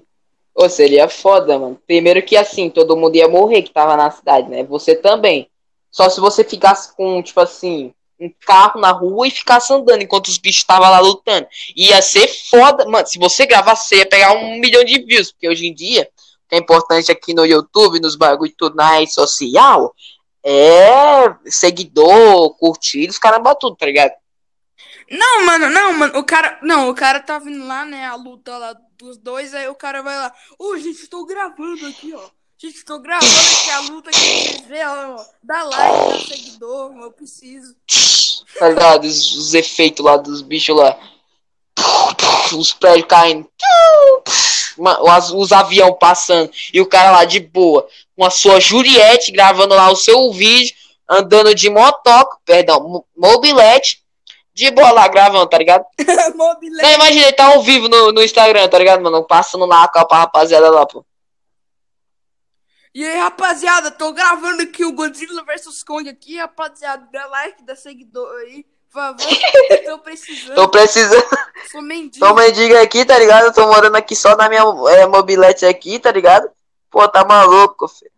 Speaker 1: Ô, seria foda, mano. Primeiro que assim, todo mundo ia morrer que tava na cidade, né? Você também. Só se você ficasse com, tipo assim, um carro na rua e ficasse andando enquanto os bichos estavam lá lutando. Ia ser foda. Mano, se você gravasse, você ia pegar um milhão de views. Porque hoje em dia, que é importante aqui no YouTube, nos bagulho tudo, na rede social, é seguidor, curtidos, caramba, tudo, tá ligado?
Speaker 2: Não, mano, não, mano. O cara. Não, o cara tá vindo lá, né? A luta lá dos dois. Aí o cara vai lá. Ô, gente, tô gravando aqui, ó. Gente, tô gravando aqui a luta que vocês vê, ó. Dá like, dá seguidor, eu preciso.
Speaker 1: Tá ligado? Os, os efeitos lá dos bichos lá. Os prédios caindo. Uma- Os, os aviões passando. E o cara lá de boa. Com a sua Juliette gravando lá o seu vídeo. Andando de motoca. Perdão, mo- mobilete. De boa lá gravando, tá ligado?
Speaker 2: Mobile.
Speaker 1: Não, imagina, ele tá ao vivo no, no Instagram, tá ligado, mano? Passando lá com a rapaziada lá, pô.
Speaker 2: E aí, rapaziada, tô gravando aqui o Godzilla vs Kong aqui, rapaziada. Dá like, dá seguidor aí, favor. tô precisando.
Speaker 1: Tô precisando.
Speaker 2: Sou mendigo.
Speaker 1: Tô mendigo aqui, tá ligado? Eu tô morando aqui só na minha é, mobilete aqui, tá ligado? Pô, tá maluco, filho.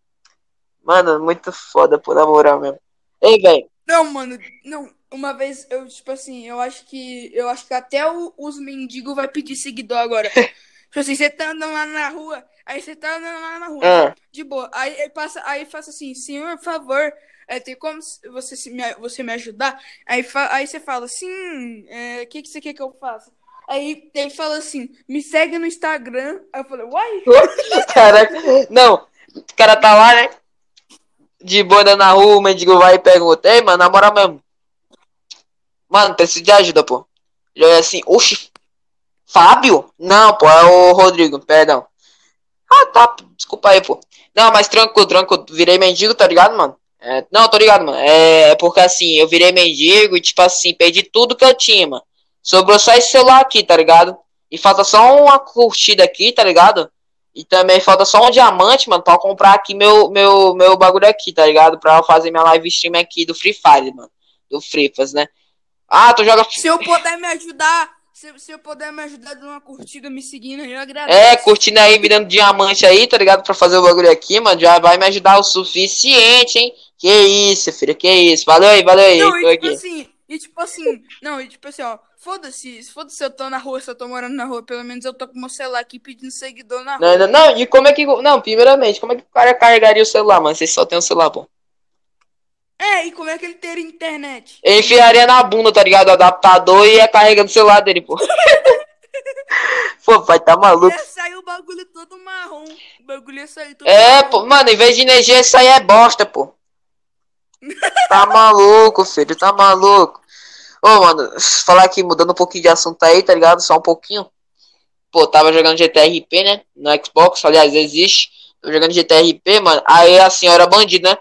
Speaker 1: Mano, muito foda, por na moral mesmo. Ei, velho.
Speaker 2: Não, mano, não. Uma vez, eu, tipo assim, eu acho que. Eu acho que até o- os mendigos vai pedir seguidor agora. tipo assim, você tá andando lá na rua, aí você tá andando lá na rua,
Speaker 1: Ah,
Speaker 2: de boa. Aí passa, aí faça assim, senhor, por favor, é, tem como você, se me, você me ajudar? Aí, aí você fala, sim, é, o que, que você quer que eu faça? Aí ele fala assim, me segue no Instagram. Aí eu falei, uai?
Speaker 1: caraca. Não, o cara tá lá, né? De boa na rua, o mendigo vai e pergunta: Ei, mano, na moral mesmo. Mano, preciso de ajuda, pô. Ele olha assim: Oxi, Fábio? Não, pô, é o Rodrigo, perdão. Ah, tá, desculpa aí, pô. Não, mas tranquilo, tranquilo. Virei mendigo, tá ligado, mano? É, não, tô ligado, mano. É, é porque assim, eu virei mendigo e, tipo assim, perdi tudo que eu tinha, mano. Sobrou só esse celular aqui, tá ligado? E falta só uma curtida aqui, tá ligado? E também falta só um diamante, mano, pra comprar aqui meu, meu, meu bagulho aqui, tá ligado? Pra eu fazer minha live stream aqui do Free Fire, mano. Do Free Fire, né? Ah, tu joga.
Speaker 2: Se eu puder me ajudar, se, se eu puder me ajudar dando uma curtida, me seguindo, eu agradeço.
Speaker 1: É, curtindo aí, me dando diamante aí, tá ligado? Pra fazer o bagulho aqui, mano. Já vai me ajudar o suficiente, hein? Que isso, filho, que isso. Valeu aí, valeu aí.
Speaker 2: Não,
Speaker 1: tô
Speaker 2: e tipo
Speaker 1: aqui.
Speaker 2: assim, e tipo assim, não, e tipo assim, ó, foda-se, foda-se se eu tô na rua, se eu tô morando na rua, pelo menos eu tô com meu celular aqui pedindo seguidor na rua.
Speaker 1: Não, não, não, e como é que. Não, primeiramente, como é que o cara carregaria o celular, mano? Vocês só tem o celular, pô.
Speaker 2: É, e como é que ele teria internet?
Speaker 1: Ele enfiaria na bunda, tá ligado? O adaptador e ia carregando o celular dele, pô. pô, vai tá maluco.
Speaker 2: Ia sair o bagulho todo marrom. O bagulho ia sair todo
Speaker 1: É,
Speaker 2: marrom.
Speaker 1: pô, mano, em vez de energia, isso aí é bosta, pô. Tá maluco, filho, tá maluco. Ô, mano, falar aqui, mudando um pouquinho de assunto aí, tá ligado? Só um pouquinho. Pô, tava jogando GTRP, né? No Xbox, aliás, existe. Tô jogando GTRP, mano. Aí a senhora bandida, né?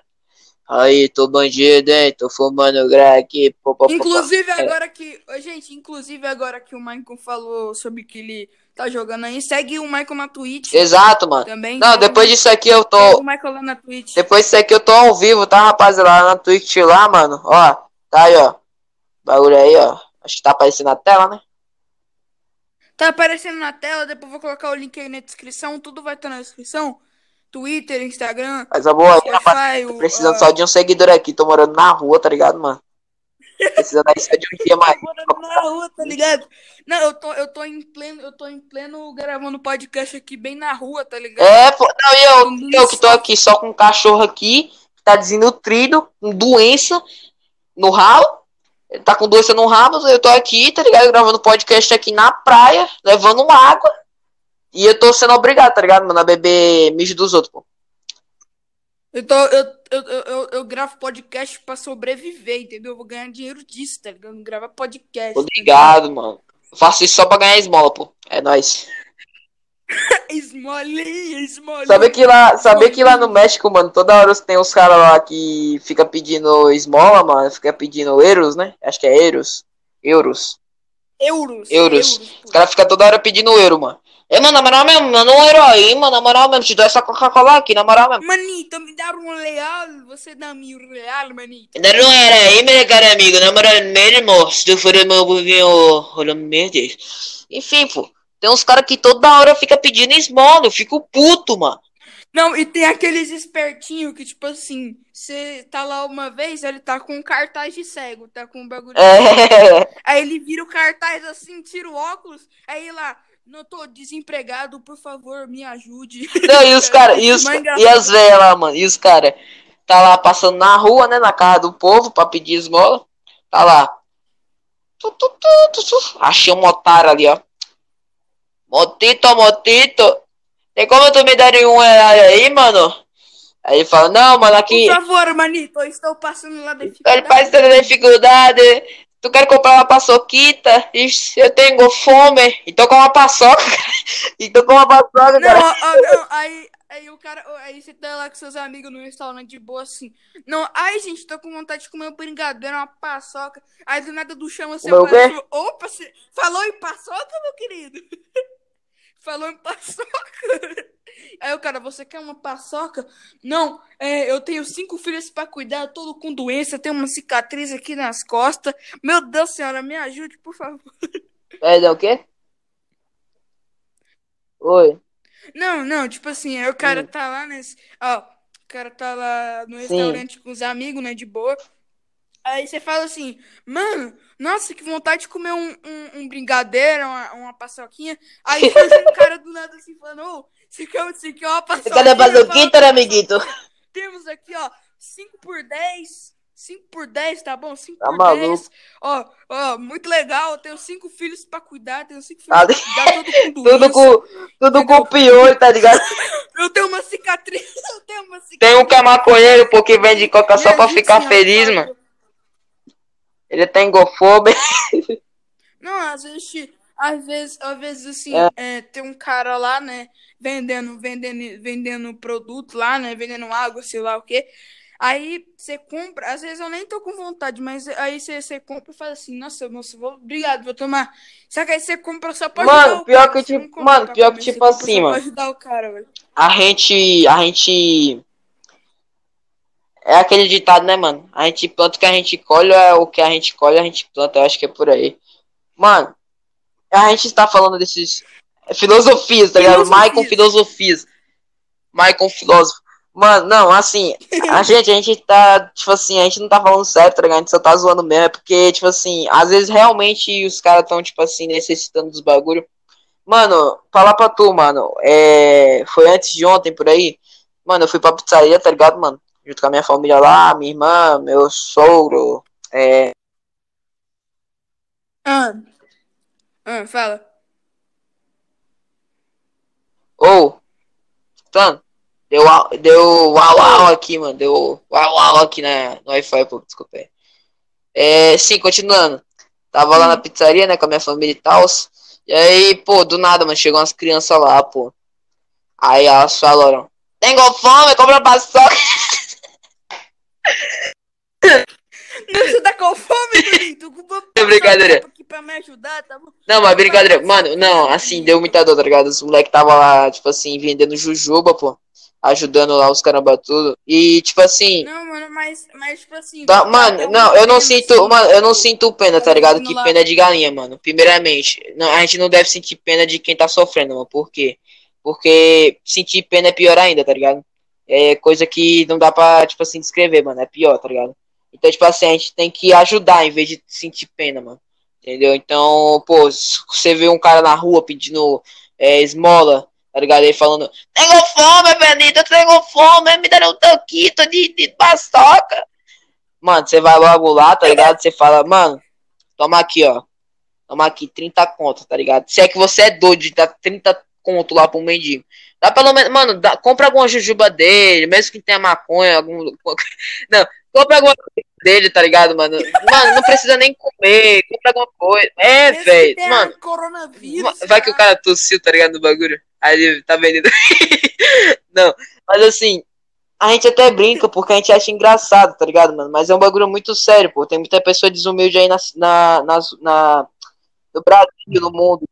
Speaker 1: Aí, tô bandido, hein? Tô fumando crack. Pô, pô, pô, pô.
Speaker 2: Inclusive
Speaker 1: É.
Speaker 2: agora que. Gente, inclusive agora que o Michael falou sobre que ele tá jogando aí, segue o Michael na Twitch
Speaker 1: Exato, mano.
Speaker 2: também.
Speaker 1: Não,
Speaker 2: segue
Speaker 1: depois disso aqui eu
Speaker 2: segue
Speaker 1: tô.
Speaker 2: o Michael lá na Twitch.
Speaker 1: Depois disso aqui eu tô ao vivo, tá, rapaziada? Lá na Twitch lá, mano. Ó, tá aí, ó. Bagulho aí, ó. Acho que tá aparecendo na tela, né?
Speaker 2: Tá aparecendo na tela, depois eu vou colocar o link aí na descrição, tudo vai estar na descrição. Twitter, Instagram,
Speaker 1: Mas a boa.
Speaker 2: Spotify,
Speaker 1: Tô precisando
Speaker 2: ó,
Speaker 1: só de um seguidor aqui. Tô morando na rua, tá ligado, mano? Precisando aí só de um dia mais.
Speaker 2: morando na rua, tá ligado? Não, eu tô, eu tô em pleno, eu tô em pleno gravando podcast aqui bem na rua, tá ligado?
Speaker 1: É, pô. Não, e eu, eu que tô aqui só com um cachorro aqui, que tá desnutrido, com doença no ralo. Ele tá com doença no rabo, eu tô aqui, tá ligado? Gravando podcast aqui na praia, levando água. E eu tô sendo obrigado, tá ligado, mano, a beber mijo dos outros, pô.
Speaker 2: Eu, tô, eu, eu, eu, eu, gravo podcast pra sobreviver, entendeu? Eu vou ganhar dinheiro disso, tá ligado? Gravar podcast. tá
Speaker 1: Obrigado, mano. Eu faço isso só pra ganhar esmola, pô. É nóis.
Speaker 2: Esmolinha, esmolinha.
Speaker 1: Sabia que lá, sabia que lá no México, mano, toda hora tem uns caras lá que fica pedindo esmola, mano, fica pedindo euros, né? Acho que é euros. Euros.
Speaker 2: Euros.
Speaker 1: Euros.
Speaker 2: pô.
Speaker 1: Os caras ficam toda hora pedindo euro, mano. É, mano, na moral mesmo, manda um euro aí, mano, na moral mesmo, te dou essa Coca-Cola aqui, na moral mesmo.
Speaker 2: Manito, me dá um real, você dá mil real, manito.
Speaker 1: Dá um euro aí, meu caro amigo, na moral mesmo, se tu for meu pouquinho, olha, meu Deus. Enfim, pô, tem uns caras que toda hora fica pedindo esmola, eu fico puto, mano.
Speaker 2: Não, e tem aqueles espertinhos que, tipo assim, você tá lá uma vez, ele tá com um cartaz de cego, tá com um bagulho.
Speaker 1: É,
Speaker 2: Aí ele vira o cartaz assim, tira o óculos, aí lá, não tô desempregado, por favor, me ajude.
Speaker 1: Não, e os caras, e, os, e as velhas lá, mano, e os caras, tá lá passando na rua, né, na casa do povo pra pedir esmola, tá lá. Tu, tu, tu. Achei um otário ali, ó. Motito, motito. Tem como tu me dar um real aí, mano? Aí ele fala, não, mano, aqui.
Speaker 2: Por favor, manito, eu estou passando lá da
Speaker 1: Ele tanta dificuldade. Tu quer comprar uma paçoquita? Ixi, eu tenho fome. Então com uma paçoca. então com uma paçoca,
Speaker 2: Não,
Speaker 1: cara.
Speaker 2: ó, ó, não, aí, aí o cara, aí você tá lá com seus amigos no restaurante de boa assim. Não, ai gente, tô com vontade de comer um brigadeiro, uma paçoca. Aí do nada do chão você
Speaker 1: quê?
Speaker 2: aparece. Opa, você falou em paçoca, meu querido? falou em paçoca. Aí o cara, você quer uma paçoca? Não, é, eu tenho cinco filhos pra cuidar, todo com doença, tenho uma cicatriz aqui nas costas. Meu Deus, senhora, me ajude, por favor.
Speaker 1: Perdão, o quê? Oi.
Speaker 2: Não, não, tipo assim, aí o cara
Speaker 1: Hum.
Speaker 2: tá lá nesse. Ó, o cara tá lá no
Speaker 1: Sim.
Speaker 2: restaurante com os amigos, né, de boa. Aí você fala assim, mano, nossa, que vontade de comer um, um, um brigadeiro, uma, uma paçoquinha. Aí faz um cara do nada assim falando, ô, você quer, você quer uma paçoquinha?
Speaker 1: Cadê a paçoquita, né, amiguito?
Speaker 2: Temos aqui, ó, 5 por 10. 5 por 10, tá bom? 5
Speaker 1: Tá
Speaker 2: por
Speaker 1: maluco.
Speaker 2: 10. Ó, ó, muito legal. Eu tenho cinco filhos pra cuidar. Tenho cinco filhos
Speaker 1: Ah,
Speaker 2: pra cuidar, tudo com
Speaker 1: Tudo com, tudo com piolho, tá ligado?
Speaker 2: Eu tenho uma cicatriz. Eu tenho uma cicatriz.
Speaker 1: Tem um que é maconheiro, pô, que vende coca só pra ficar
Speaker 2: senhor,
Speaker 1: feliz, mano. Ele tem gofobia.
Speaker 2: Não, às vezes, às vezes, às vezes assim,
Speaker 1: É.
Speaker 2: é, tem um cara lá, né, vendendo, vendendo, vendendo produto lá, né, vendendo água, sei lá o quê. Aí você compra, às vezes eu nem tô com vontade, mas aí você, você compra e fala assim, nossa, moço, vou, obrigado, vou tomar. Só que aí você compra só pra
Speaker 1: Mano,
Speaker 2: ajudar o
Speaker 1: pior
Speaker 2: cara,
Speaker 1: que tipo- mano, pior que tipo assim, mano.
Speaker 2: O.
Speaker 1: A gente. A gente. É aquele ditado, né, mano? A gente planta o que a gente colhe, é o que a gente colhe, a gente planta. Eu acho que é por aí. Mano, a gente tá falando desses. Filosofias, tá ligado? Michael Filosofias. Michael Filósofo. Mano, não, assim, a gente, a gente tá, tipo assim, a gente não tá falando sério, tá ligado? A gente só tá zoando mesmo, é porque, tipo assim, às vezes realmente os caras tão, tipo assim, necessitando dos bagulho. Mano, falar pra tu, mano, é, foi antes de ontem, por aí, mano, eu fui pra pizzaria, tá ligado, mano? Junto com a minha família lá, minha irmã, meu sogro, é,
Speaker 2: Ah, ah fala.
Speaker 1: ou, tanto, deu, au- deu uau uau aqui, mano, deu uau uau aqui na, no Wi-Fi, pô, desculpa aí. É, sim, continuando. Tava lá na pizzaria, né, com a minha família e tal. E aí, pô, do nada, mano, chegou umas crianças lá, pô. Aí elas falaram, tem fome, compra paçoca.
Speaker 2: Não, você tá com fome, bonito?
Speaker 1: É brincadeira.
Speaker 2: Aqui pra me ajudar, tá bom?
Speaker 1: Não, mas brincadeira. Mano, não, assim, deu muita dor, tá ligado? Os moleques tava lá, tipo assim, vendendo jujuba, pô. Ajudando lá os caramba tudo. E, tipo assim,
Speaker 2: Não, mano, mas, mas tipo assim.
Speaker 1: Tá, mano, não, eu não sinto,
Speaker 2: assim,
Speaker 1: mano, eu não sinto pena, tá ligado? Que pena é de galinha, mano. Primeiramente, não, a gente não deve sentir pena de quem tá sofrendo, mano. Por quê? Porque sentir pena é pior ainda, tá ligado? É coisa que não dá pra, tipo assim, descrever, mano. É pior, tá ligado? Então, tipo assim, a gente tem que ajudar em vez de sentir pena, mano. Entendeu? Então, pô, você vê um cara na rua pedindo é, esmola, tá ligado? Ele falando, tenho fome, Benito, eu tenho fome, me deram um tanquito de, de paçoca. Mano, você vai logo lá, tá ligado? Você fala, mano, toma aqui, ó. Toma aqui, 30 conto, tá ligado? Se é que você é doido de dar 30 conto lá pra um mendigo. Dá pelo menos, mano, dá, compra alguma jujuba dele, mesmo que tenha maconha, algum. Não, compra alguma coisa dele, tá ligado, mano? Mano, não precisa nem comer, compra alguma coisa. É, velho, mano.
Speaker 2: Coronavírus.
Speaker 1: Vai que o cara tossiu, tá ligado, no bagulho. Aí ele tá vendendo. Não, mas assim, a gente até brinca porque a gente acha engraçado, tá ligado, mano? Mas é um bagulho muito sério, pô. Tem muita pessoa desumilde aí na, na, na, na- no Brasil, no mundo.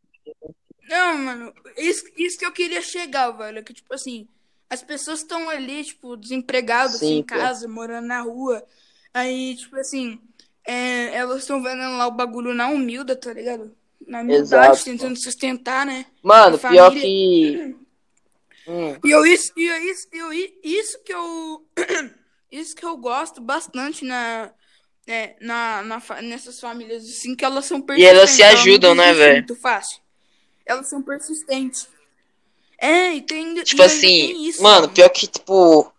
Speaker 2: Não, mano, isso, isso que eu queria chegar, velho. Que, tipo assim, as pessoas estão ali, tipo, desempregadas,
Speaker 1: Sim,
Speaker 2: em
Speaker 1: pô.
Speaker 2: casa, morando na rua. Aí, tipo assim, é, elas estão vendendo lá o bagulho na humilda, tá ligado? Na humildade,
Speaker 1: Exato,
Speaker 2: tentando sustentar, né?
Speaker 1: Mano, pior que. Hum,
Speaker 2: E eu, isso, e eu, isso, eu, isso que eu. Isso que eu gosto bastante na. É, na, na, nessas famílias, assim, que elas são
Speaker 1: E elas se ajudam, né, velho?
Speaker 2: Muito fácil. Elas são persistentes. É, e tem.
Speaker 1: tipo
Speaker 2: e
Speaker 1: assim,
Speaker 2: tem
Speaker 1: mano, pior que, tipo.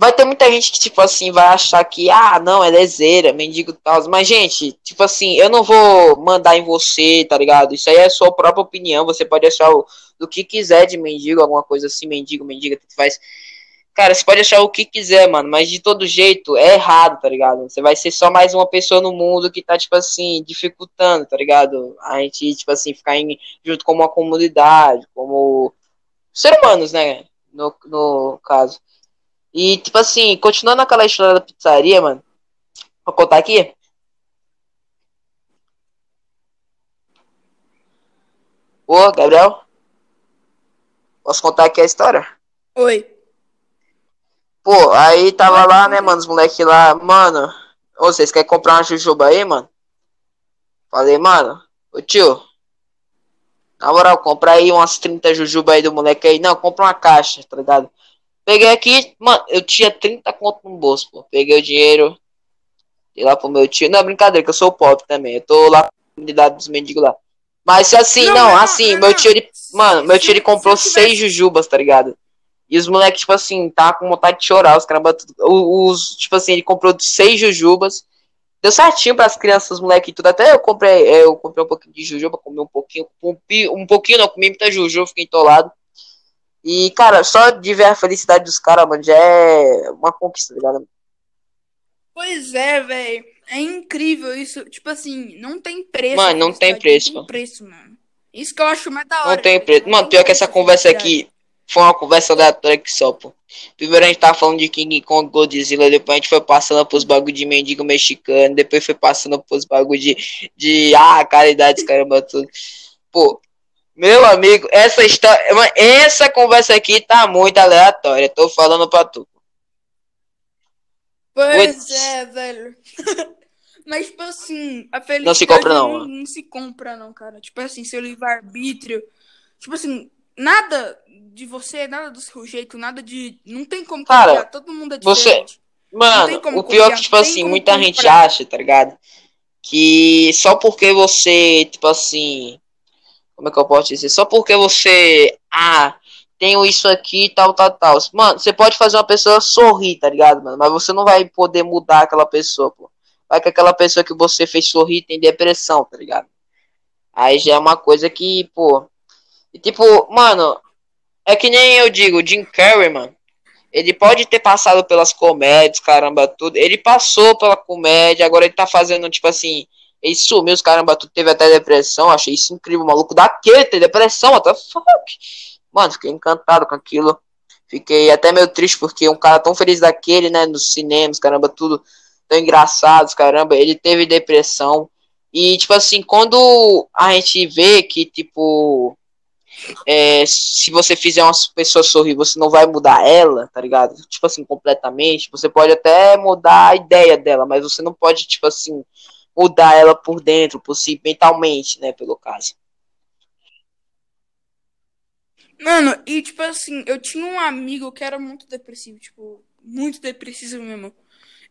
Speaker 1: Vai ter muita gente que, tipo assim, vai achar que, ah, não, é lezeira, mendigo e tal. Mas, gente, tipo assim, eu não vou mandar em você, tá ligado? Isso aí é sua própria opinião. Você pode achar o, do que quiser de mendigo, alguma coisa assim, mendigo, mendiga, tanto faz. Cara, você pode achar o que quiser, mano, mas de todo jeito é errado, tá ligado? Você vai ser só mais uma pessoa no mundo que tá, tipo assim, dificultando, tá ligado? A gente, tipo assim, ficar em, junto com uma comunidade, como ser humanos, né? No, no caso. E, tipo assim, continuando aquela história da pizzaria, mano. Vou contar aqui? Ô, Gabriel? Posso contar aqui a história?
Speaker 2: Oi.
Speaker 1: Pô, aí tava lá, né, mano, os moleques lá, mano, ô, vocês querem comprar uma jujuba aí, mano? Falei, mano, ô tio, na moral, compra aí umas 30 jujuba aí do moleque aí. Não, compra uma caixa, tá ligado? Peguei aqui, mano, eu tinha 30 conto no bolso, pô. Peguei o dinheiro, dei lá pro meu tio. Não, brincadeira, que eu sou pobre também. Eu tô lá na comunidade dos mendigos lá. Mas assim, não,
Speaker 2: Não,
Speaker 1: não, assim,
Speaker 2: não,
Speaker 1: meu tio, ele, mano, meu tio ele comprou seis jujubas, tá ligado? E os moleques, tipo assim, tá com vontade de chorar, os. O- Os, tipo assim, ele comprou seis jujubas. Deu certinho pras crianças, os moleques e tudo. Até eu comprei, é, eu comprei um pouquinho de jujuba, comi um pouquinho, um, pi- um pouquinho não, comi muita jujuba, fiquei entolado. E, cara, só de ver a felicidade dos caras, mano, já é uma conquista, tá ligado?
Speaker 2: Pois é, velho. É incrível isso. Tipo assim, não tem preço.
Speaker 1: Mano, não tem preço,
Speaker 2: Não tem preço, mano. Isso que eu acho mais da hora.
Speaker 1: Não tem preço. Mano, pior que essa conversa aqui foi uma conversa aleatória que só, pô. Primeiro a gente tava falando de King Kong Godzilla, depois a gente foi passando pros bagulho de mendigo mexicano, depois foi passando pros bagulho de, de ah, caridade, caramba, tudo. Pô, meu amigo, essa história, essa conversa aqui tá muito aleatória, tô falando pra tu.
Speaker 2: Pois
Speaker 1: Putz.
Speaker 2: é, velho. Mas, tipo assim, a felicidade
Speaker 1: Não se compra, não,
Speaker 2: não,
Speaker 1: mano.
Speaker 2: não se compra, não, cara. Tipo assim, seu livre-arbítrio. Tipo assim, nada de você, nada do seu jeito, nada de. Não tem como
Speaker 1: Cara,
Speaker 2: copiar. Todo mundo é
Speaker 1: você-
Speaker 2: diferente. Não
Speaker 1: Mano, o pior é que, tipo assim, muita gente
Speaker 2: comprar.
Speaker 1: acha, tá ligado? Que só porque você, tipo assim. Como é que eu posso dizer? Só porque você. Ah, tenho isso aqui, tal, tal, tal. Mano, você pode fazer uma pessoa sorrir, tá ligado, mano? Mas você não vai poder mudar aquela pessoa, pô. Vai que aquela pessoa que você fez sorrir tem depressão, tá ligado? Aí já é uma coisa que, pô. E tipo, mano, é que nem eu digo, Jim Carrey, mano. Ele pode ter passado pelas comédias, caramba, tudo. Ele passou pela comédia, agora ele tá fazendo, tipo assim. Ele sumiu os caramba, tudo. Teve até depressão. Achei isso incrível. Maluco daquele ter depressão, what the fuck? Mano, fiquei encantado com aquilo. Fiquei até meio triste porque um cara tão feliz daquele, né? Nos cinemas, caramba, tudo. Tão engraçados, caramba. Ele teve depressão. E, tipo assim, quando a gente vê que, tipo. É, se você fizer uma pessoa sorrir, você não vai mudar ela, tá ligado? Tipo assim, completamente. Você pode até mudar a ideia dela, mas você não pode, tipo assim, mudar ela por dentro, por si, mentalmente, né? Pelo caso.
Speaker 2: Mano, e tipo assim, eu tinha um amigo que era muito depressivo, tipo, muito depressivo mesmo.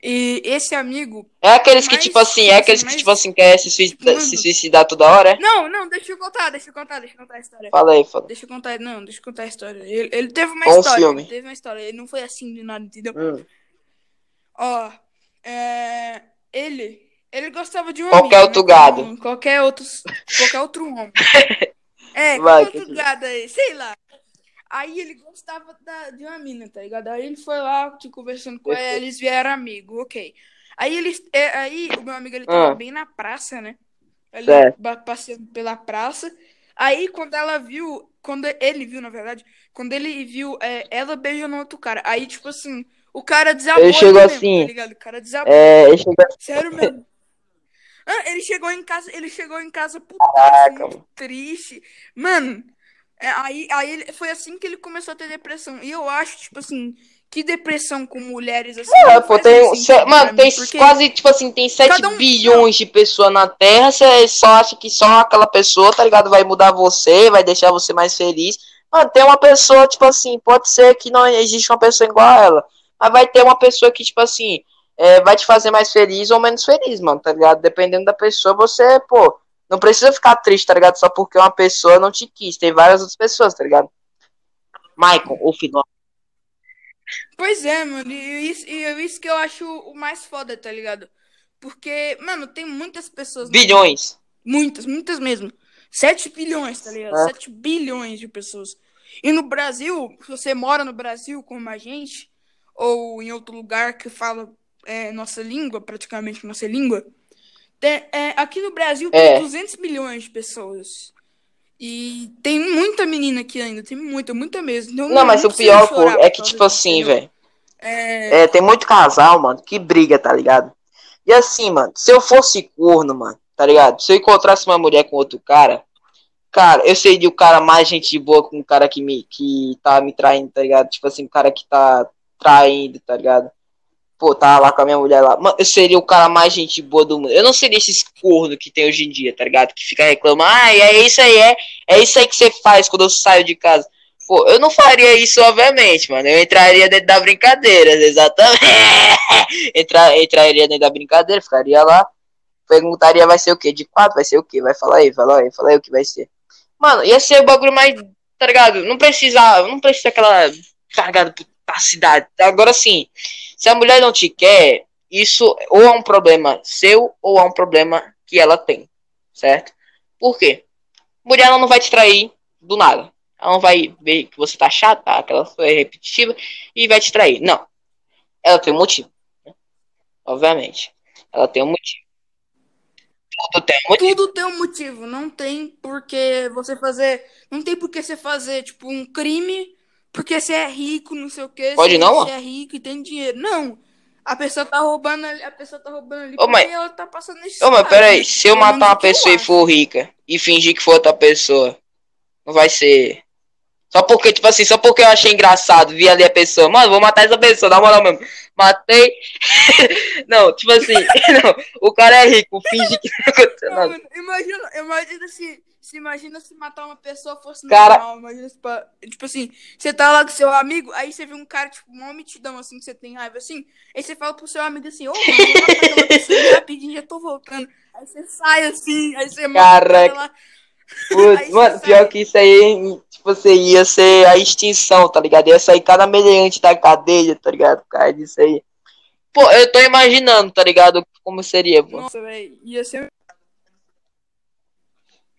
Speaker 2: E esse amigo.
Speaker 1: É aqueles que,
Speaker 2: Mas,
Speaker 1: tipo assim, é aqueles
Speaker 2: assim,
Speaker 1: que, tipo assim, quer se suicidar, se suicidar toda hora, é?
Speaker 2: Não, não, deixa eu contar, deixa eu contar, deixa eu contar a história.
Speaker 1: Fala aí, fala.
Speaker 2: Deixa eu contar, não, deixa eu contar a história. Ele, ele teve uma
Speaker 1: Bom
Speaker 2: história,
Speaker 1: filme.
Speaker 2: ele teve uma história, ele não foi assim de nada, entendeu?
Speaker 1: Hum.
Speaker 2: Ó, é, ele, ele gostava de um
Speaker 1: Qualquer
Speaker 2: amigo,
Speaker 1: outro
Speaker 2: né,
Speaker 1: gado.
Speaker 2: como Qualquer outro, qualquer outro homem. É,
Speaker 1: Vai,
Speaker 2: qualquer outro gado aí, sei lá. Aí ele gostava da, de uma mina, tá ligado? Aí ele foi lá, tipo, conversando com ela, eles vieram amigo, ok. Aí eles, é, aí o meu amigo, ele tava
Speaker 1: Ah.
Speaker 2: bem na praça, né? Ele
Speaker 1: Certo.
Speaker 2: passeando pela praça. Aí quando ela viu, quando ele viu, na verdade, quando ele viu é, ela beijando outro cara, aí tipo assim, o cara desabou
Speaker 1: Ele chegou
Speaker 2: mesmo,
Speaker 1: assim,
Speaker 2: tá ligado? O cara desabou.
Speaker 1: É, ele chega
Speaker 2: Sério mesmo. Ah, ele chegou em casa, ele chegou em casa putaço, muito triste. Mano, é, aí, aí foi assim que ele começou a ter depressão. E eu acho, tipo assim, que depressão com mulheres assim.
Speaker 1: É, pô, tem,
Speaker 2: pra
Speaker 1: mano, tem quase, tipo assim, tem 7
Speaker 2: cada um-
Speaker 1: bilhões de pessoas na Terra, você só acha que só aquela pessoa, tá ligado, vai mudar você, vai deixar você mais feliz. Mano, tem uma pessoa, tipo assim, pode ser que não existe uma pessoa igual a ela, mas vai ter uma pessoa que, tipo assim, é, vai te fazer mais feliz ou menos feliz, mano, tá ligado? Dependendo da pessoa, você, pô, não precisa ficar triste, tá ligado? Só porque uma pessoa não te quis, tem várias outras pessoas, tá ligado? Michael, o final.
Speaker 2: Pois é, mano, e isso, e é isso que eu acho o mais foda, tá ligado? Porque, mano, tem muitas pessoas.
Speaker 1: Bilhões.
Speaker 2: Muitas, muitas mesmo. 7 bilhões, tá ligado?
Speaker 1: É.
Speaker 2: 7 bilhões de pessoas. E no Brasil, se você mora no Brasil como a gente, ou em outro lugar que fala é, nossa língua, praticamente nossa língua, tem- é, aqui no Brasil tem
Speaker 1: É.
Speaker 2: 200 milhões de pessoas. E tem muita menina aqui ainda, tem muita, muita mesmo. Então,
Speaker 1: Não, mas o pior, pô, é que, tipo assim, velho.
Speaker 2: É,
Speaker 1: É, tem muito casal, mano, que briga, tá ligado? E assim, mano, se eu fosse corno, mano, tá ligado? Se eu encontrasse uma mulher com outro cara, cara, eu seria o cara mais gente boa com o cara que me que tá me traindo, tá ligado? Tipo assim, o cara que tá traindo, tá ligado? Pô, tá lá com a minha mulher lá. Mano, eu seria o cara mais gente boa do mundo. Eu não seria esses corno que tem hoje em dia, tá ligado? Que fica reclamando, ah, é isso aí, é, é isso aí que você faz quando eu saio de casa. Pô, eu não faria isso, obviamente, mano. Eu entraria dentro da brincadeira, exatamente. Entra, entraria dentro da brincadeira, ficaria lá. Perguntaria, vai ser o quê? De quatro? Vai ser o quê? Vai falar aí, fala aí, fala aí o que vai ser. Mano, ia ser o bagulho mais, tá ligado? Não precisa, não precisa aquela cargada pra cidade. Agora sim, se a mulher não te quer, isso ou é um problema seu ou é um problema que ela tem, certo? Por quê? Mulher ela não vai te trair do nada. Ela não vai ver que você tá chata, que ela foi repetitiva e vai te trair. Não. Ela tem um motivo. né? Obviamente. Ela tem um motivo. Tudo tem um motivo.
Speaker 2: Tudo tem um motivo, não tem porque você fazer. Não tem por que você fazer, tipo, um crime porque você é rico, não sei o quê.
Speaker 1: Pode não,
Speaker 2: Você é rico e tem dinheiro. Não. A pessoa tá roubando ali, a pessoa tá roubando ali
Speaker 1: Ô, mas-
Speaker 2: ela tá passando nesse
Speaker 1: Ô, mas peraí, se eu matar uma pessoa e
Speaker 2: for
Speaker 1: rica e fingir que for outra pessoa, não vai ser. Só porque, tipo assim, só porque eu achei engraçado, vi ali a pessoa, mano, vou matar essa pessoa, na moral mesmo. Matei. não, tipo assim, não, o cara é rico, finge que não aconteceu nada.
Speaker 2: mano, imagina, imagina se, se imagina se matar uma pessoa fosse
Speaker 1: Cara-
Speaker 2: normal. Imagina se, tipo assim, você tá lá com seu amigo, aí você vê um cara, tipo, uma mitidão assim, que você tem raiva assim, aí você fala pro seu amigo assim, ô, mano, vou matar aquela pessoa rapidinho, já tô voltando. Aí você sai assim, aí você mata
Speaker 1: Caraca.
Speaker 2: lá.
Speaker 1: Putz, mano, pior
Speaker 2: sai.
Speaker 1: que isso aí, tipo assim, ia ser a extinção, tá ligado? Ia sair cada meliante da cadeia, tá ligado? Por causa disso aí. Pô, eu tô imaginando, tá ligado? Como seria, pô.
Speaker 2: Nossa, velho, ia ser.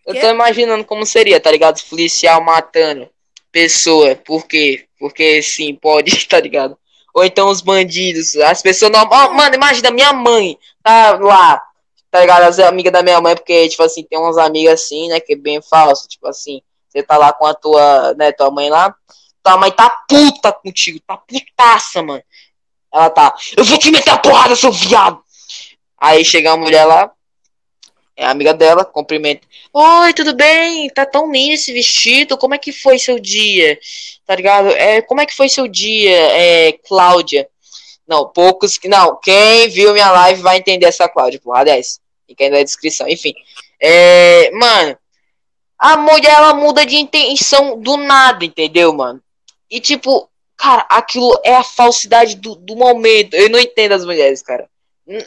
Speaker 1: Eu tô imaginando como seria, tá ligado? Policial matando pessoa. Por quê? Porque sim, pode, tá ligado? Ou então os bandidos, as pessoas não. Ó, mano, imagina, minha mãe tá lá, tá ligado? As amigas da minha mãe, porque, tipo assim, tem umas amigas assim, né, que é bem falso. Tipo assim, você tá lá com a tua, né, tua mãe lá, tua mãe tá puta contigo, tá putaça, mano. Ela tá, eu vou te meter a porrada, seu viado. Aí chega a mulher lá, é amiga dela, cumprimenta. Oi, tudo bem? Tá tão lindo esse vestido. Como é que foi seu dia? Tá ligado? É, como é que foi seu dia, é, Cláudia? Não, poucos que. Não, quem viu minha live vai entender essa Cláudia, porra. Aliás, fica aí na descrição. Enfim. É, mano, a mulher ela muda de intenção do nada, entendeu, mano? E tipo, cara, aquilo é a falsidade do, do momento. Eu não entendo as mulheres, cara.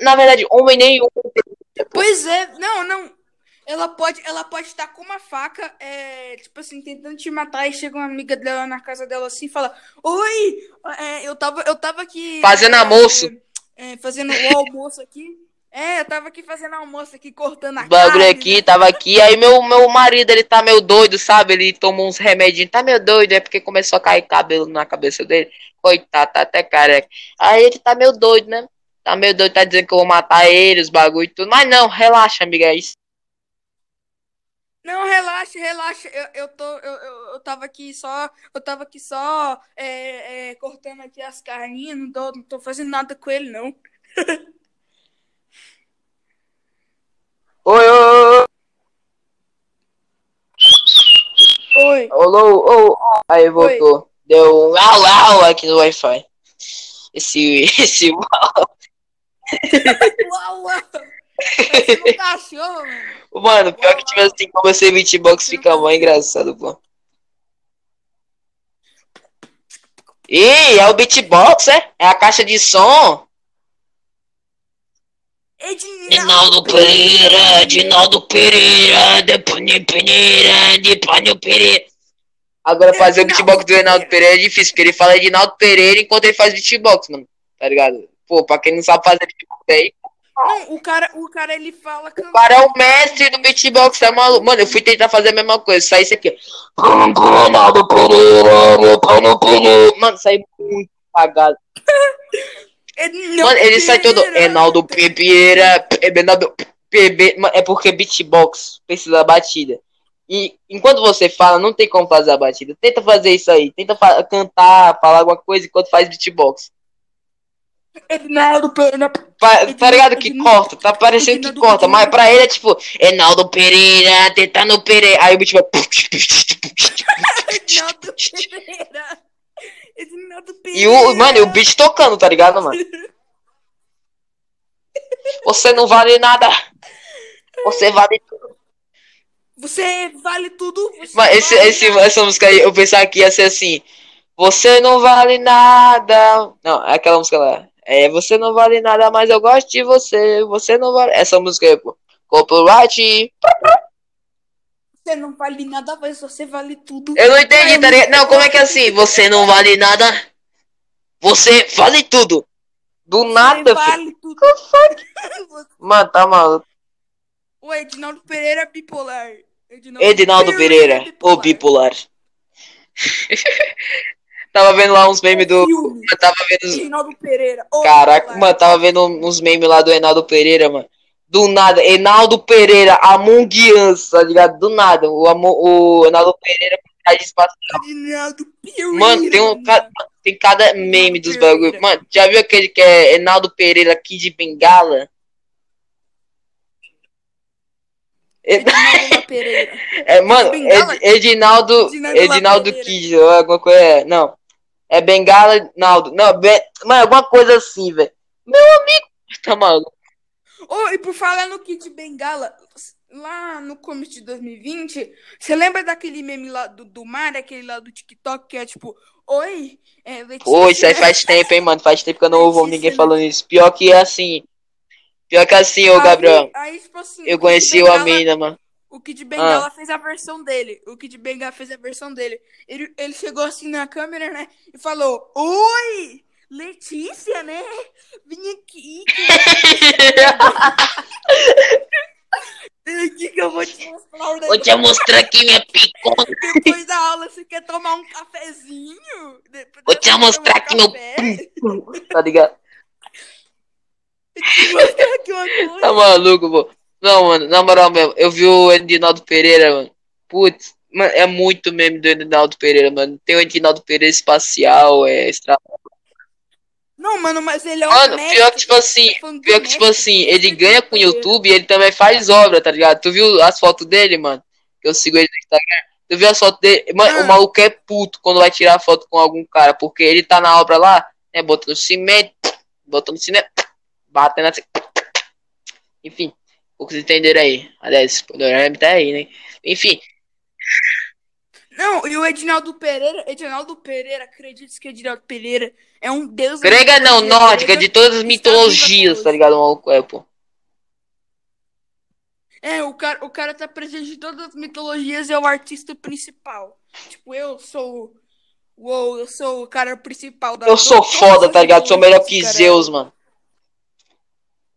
Speaker 1: Na verdade, homem nenhum.
Speaker 2: Pois é, não, não. Ela pode, ela pode estar com uma faca, é, tipo assim, tentando te matar, e chega uma amiga dela na casa dela assim e fala: Oi, é, eu tava, eu tava aqui.
Speaker 1: Fazendo
Speaker 2: é,
Speaker 1: almoço.
Speaker 2: é, fazendo o almoço aqui. É, eu tava aqui fazendo almoço aqui, cortando a
Speaker 1: O bagulho
Speaker 2: carne,
Speaker 1: aqui,
Speaker 2: né?
Speaker 1: tava aqui. Aí meu, meu marido, ele tá meio doido, sabe? Ele tomou uns remedinhos, tá meio doido, é porque começou a cair cabelo na cabeça dele. Coitado, tá até careca. Aí ele tá meio doido, né? Tá meio doido, tá dizendo que eu vou matar ele, os bagulho e tudo. Mas não, relaxa, amiga. é Isso.
Speaker 2: Não, relaxa, relaxa. Eu, eu, tô, eu, eu, eu tava aqui só. Eu tava aqui só é, é, cortando aqui as carninhas, não tô, não tô fazendo nada com ele, não.
Speaker 1: Oi, oi, oi,
Speaker 2: Oi.
Speaker 1: oi. Olô, ô, ô. Aí voltou. Deu um au, au aqui no Wi-Fi. Esse, esse uau.
Speaker 2: Uau, uau. Um cachorro, mano.
Speaker 1: Mano, pior que tipo assim, como você beatbox fica mó engraçado, pô. Ih, é o beatbox, é? É a caixa de som? Edinaldo Pereira, Edinaldo Pereira, de Panho Pereira, de Panho Pereira. Agora fazer o beatbox do Edinaldo Pereira é difícil, porque ele fala Edinaldo Pereira enquanto ele faz beatbox, mano. Tá ligado? Pô, pra quem não sabe fazer beatbox aí,
Speaker 2: Não, o cara, o cara ele fala que.
Speaker 1: O cara é o mestre do beatbox, tá maluco? Mano, eu fui tentar fazer a mesma coisa, saí isso aqui. Mano, saí muito apagado. Mano, ele sai todo. Enaldo Pereira, Enaldo É porque beatbox precisa da batida. E enquanto você fala, não tem como fazer a batida. Tenta fazer isso aí. Tenta fa- cantar, falar alguma coisa enquanto faz beatbox.
Speaker 2: Edinaldo Pereira.
Speaker 1: Pa- tá ligado que
Speaker 2: Edinaldo-
Speaker 1: corta? Tá parecendo que
Speaker 2: Edinaldo
Speaker 1: corta, mas pra ele é tipo, Enaldo Pereira, tentando Pereira. Aí o beat vai.
Speaker 2: Edinaldo Pereira. Edinaldo Pereira.
Speaker 1: E o, mano, e o beat tocando, tá ligado, mano? Você não vale nada. Você vale tudo.
Speaker 2: Você vale tudo. Você
Speaker 1: Mas esse,
Speaker 2: vale
Speaker 1: esse, essa música aí, eu pensava que ia ser assim. Você não vale nada. Não, é aquela música lá. É, você não vale nada, mas eu gosto de você. Você não vale. Essa música pô. Copyright.
Speaker 2: Você não vale nada, mas você vale tudo.
Speaker 1: Eu não entendi, tá ligado? Não, como é que é assim? Você não vale nada. Você vale tudo. Do nada,
Speaker 2: Você
Speaker 1: filho.
Speaker 2: vale tudo.
Speaker 1: Mano, tá maluco.
Speaker 2: O Edinaldo Pereira é bipolar.
Speaker 1: Edinaldo Pereira, o bipolar. tava vendo lá uns memes do.
Speaker 2: Filme.
Speaker 1: Eu tava vendo os.
Speaker 2: Edinaldo Pereira. o
Speaker 1: Caraca,
Speaker 2: bipolar.
Speaker 1: mano, tava vendo uns memes lá do Enaldo Pereira, mano. Do nada, Enaldo Pereira, Among Us, tá ligado? Do nada, o, o Enaldo Pereira de espaço.
Speaker 2: Edinaldo Pereira.
Speaker 1: Mano, tem um tem cada meme dos
Speaker 2: Pereira.
Speaker 1: bagulho. Mano, já viu aquele que é Enaldo Pereira aqui de Bengala? Ed-
Speaker 2: Pereira.
Speaker 1: É, mano? Ed- Edinaldo,
Speaker 2: Edinaldo
Speaker 1: Edinaldo. Kid, alguma coisa, é, não. É Bengala, Naldo. Não, Be- mano, alguma coisa assim, velho. Meu amigo, tá maluco.
Speaker 2: Oh, e por falar no Kid Bengala, lá no começo de 2020, você lembra daquele meme lá do, do mar, aquele lá do TikTok, que é tipo, oi, é,
Speaker 1: Pô, isso aí faz tempo, hein, mano. Faz tempo que eu não ouvo ninguém falando isso. Pior que é assim. Pior que é assim, ô
Speaker 2: Aí-
Speaker 1: Gabriel.
Speaker 2: Aí, tipo assim,
Speaker 1: Eu conheci o
Speaker 2: Bengala-
Speaker 1: Amina, mano.
Speaker 2: O Kid Bengala
Speaker 1: Ah.
Speaker 2: fez a versão dele. O Kid Bengala fez a versão dele. Ele, ele chegou assim na câmera, né? E falou: Oi! Letícia, né? Vim aqui. Vem aqui que eu vou te mostrar o
Speaker 1: Vou te mostrar aqui minha picona.
Speaker 2: Depois da aula, você quer tomar um cafezinho? Depois
Speaker 1: Vou te mostrar
Speaker 2: um
Speaker 1: aqui meu
Speaker 2: café?
Speaker 1: Tá ligado?
Speaker 2: Te mostrar aqui uma coisa.
Speaker 1: Tá maluco, pô. Não, mano, na moral mesmo. Eu vi o Edinaldo Pereira, mano. Putz, mano, é muito meme do Edinaldo Pereira, mano. Tem o Edinaldo Pereira espacial, é extra.
Speaker 2: Não, mano, mas ele é um
Speaker 1: Mano, pior que, tipo assim,
Speaker 2: do
Speaker 1: Pior que, tipo assim, ele ganha com o. YouTube e ele também faz obra, tá ligado? Tu viu as fotos dele, mano? Que eu sigo ele no Instagram. Tu viu as fotos dele? Mano,
Speaker 2: Ah.
Speaker 1: o maluco é puto quando vai tirar foto com algum cara, porque ele tá na obra lá, né? Botando cimento, botando cimento, batendo assim. Enfim, poucos entenderam aí. Aliás, o Dorame tá aí, né? Enfim,
Speaker 2: Não, e o Edinaldo Pereira, Edinaldo Pereira, acredite que Edinaldo Pereira é um deus
Speaker 1: grega não,
Speaker 2: mitologia
Speaker 1: nórdica, de todas as mitologias, tá ligado? Maluco é, pô.
Speaker 2: É, o cara, o cara tá presente em todas as mitologias e é o artista principal. Tipo, eu sou. Uou, eu sou o cara principal da
Speaker 1: Eu sou foda, tá ligado? Sou melhor que Zeus, mano.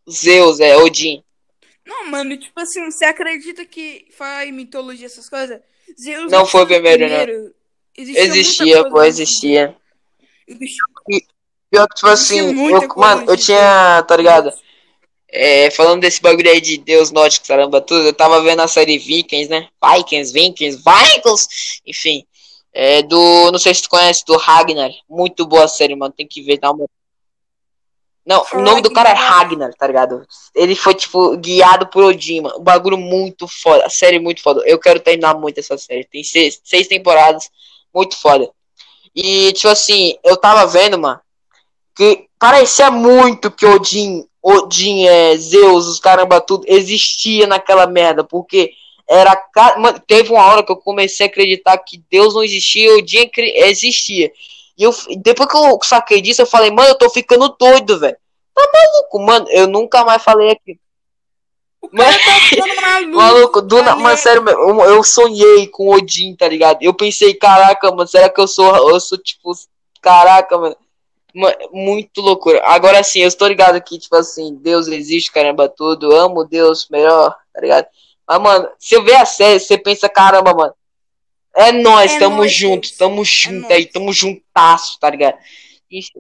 Speaker 1: Zeus, é, Odin.
Speaker 2: Não, mano, tipo assim, você acredita que faz mitologia, essas coisas? Zeus
Speaker 1: Não foi o
Speaker 2: foi
Speaker 1: primeiro, né?
Speaker 2: Existia, muita
Speaker 1: Existia,
Speaker 2: coisa
Speaker 1: pô, existia.
Speaker 2: Existia
Speaker 1: Pior que, tipo
Speaker 2: Existia
Speaker 1: assim, eu, mano, eu tinha, tá ligado? É, falando desse bagulho aí de Deus nórdico, caramba, tudo, eu tava vendo a série Vikings, né? Vikings, Vikings, Vikings, enfim. É do, não sei se tu conhece, do Ragnar. Muito boa a série, mano, tem que ver, dá uma... Não, o nome do cara é Ragnar, tá ligado? Ele foi, tipo, guiado por Odin, mano. Um bagulho muito foda, a série muito foda. Eu quero terminar muito essa série. Tem seis, seis temporadas, muito foda. E, tipo assim, eu tava vendo, mano, que parecia muito que Odin, Odin, é, Zeus, os caramba, tudo, existia naquela merda, porque era. Mano, teve uma hora que eu comecei a acreditar que Deus não existia e Odin existia. E eu, depois que eu saquei disso, eu falei, mano, eu tô ficando doido, velho. Tá maluco, mano? Eu nunca mais falei aqui.
Speaker 2: Cara tá ficando maluco.
Speaker 1: Maluco, do na... Mas sério, eu, eu sonhei com Odin, tá ligado? Eu pensei, caraca, mano, será que eu sou, eu sou tipo, caraca, mano. Ma- Muito loucura. Agora sim, eu estou ligado que, tipo assim, Deus existe, caramba, tudo. Amo Deus melhor, tá ligado? Mas, mano, se eu ver a série, você pensa, caramba, mano. É nós,
Speaker 2: É
Speaker 1: tamo
Speaker 2: nóis,
Speaker 1: junto, tamo
Speaker 2: É
Speaker 1: junto aí,
Speaker 2: nóis.
Speaker 1: tamo juntasso, tá ligado? Isso.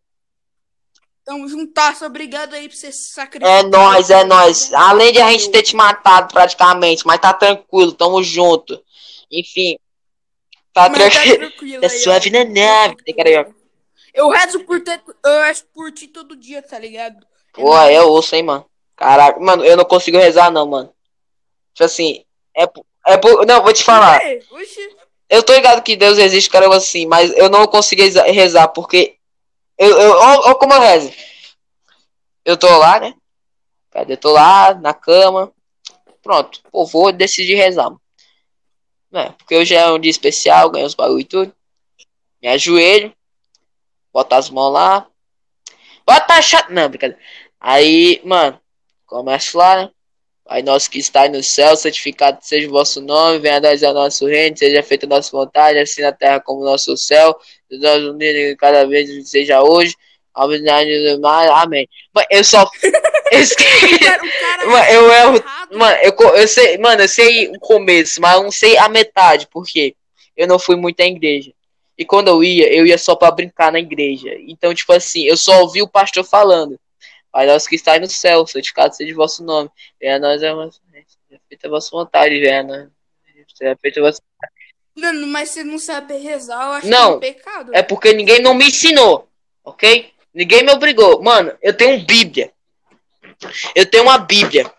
Speaker 2: Tamo juntasso, obrigado aí por você se sacrificar.
Speaker 1: É nóis, é nóis. Além de a gente ter te matado praticamente, mas tá tranquilo, tamo junto. Enfim, tá
Speaker 2: Mas tá
Speaker 1: tranquilo.
Speaker 2: tranquilo
Speaker 1: Tá
Speaker 2: aí,
Speaker 1: suave na nave, tem cara aí, ó.
Speaker 2: Eu rezo por ter, eu rezo por ti todo dia, tá ligado? É
Speaker 1: Pô, é osso, hein, mano. Caraca, mano, eu não consigo rezar, não, mano. Tipo assim, é, é por. Não, vou te falar.
Speaker 2: É, oxi.
Speaker 1: Eu tô ligado que Deus existe, caramba, assim, mas eu não reza- rezar, porque. Eu, eu, ó como eu rezo. Eu tô lá, né? Eu tô lá, na cama. Pronto. Pô, vou decidir rezar. mano. É, porque hoje é um dia especial, ganhei os bagulho e tudo. Me ajoelho. Bota as mãos lá. Bota a chata. Não, brincadeira. Aí, mano, começo lá, né? Pai nosso que está no céu, santificado seja o vosso nome, venha a nós o nosso reino, seja feita a nossa vontade, assim na terra como no nosso céu, e nós unidos cada vez seja hoje, amém. Mano, eu só. Mano, eu erro. Mano, eu, eu sei, mano, eu sei o começo, mas eu não sei a metade, porque eu não fui muito à igreja. E quando eu ia, eu ia só pra brincar na igreja. Então, tipo assim, eu só ouvi o pastor falando. Pai nosso que está no céu, santificado seja o vosso nome. Venha a nós a vossa seja feita a vossa vontade, venha a nós. Seja feita a vossa...
Speaker 2: Mano, mas você não sabe rezar, eu acho
Speaker 1: Não,
Speaker 2: que é um pecado.
Speaker 1: É porque ninguém não me ensinou, ok? Ninguém me obrigou. Mano, eu tenho um Bíblia. Eu tenho uma Bíblia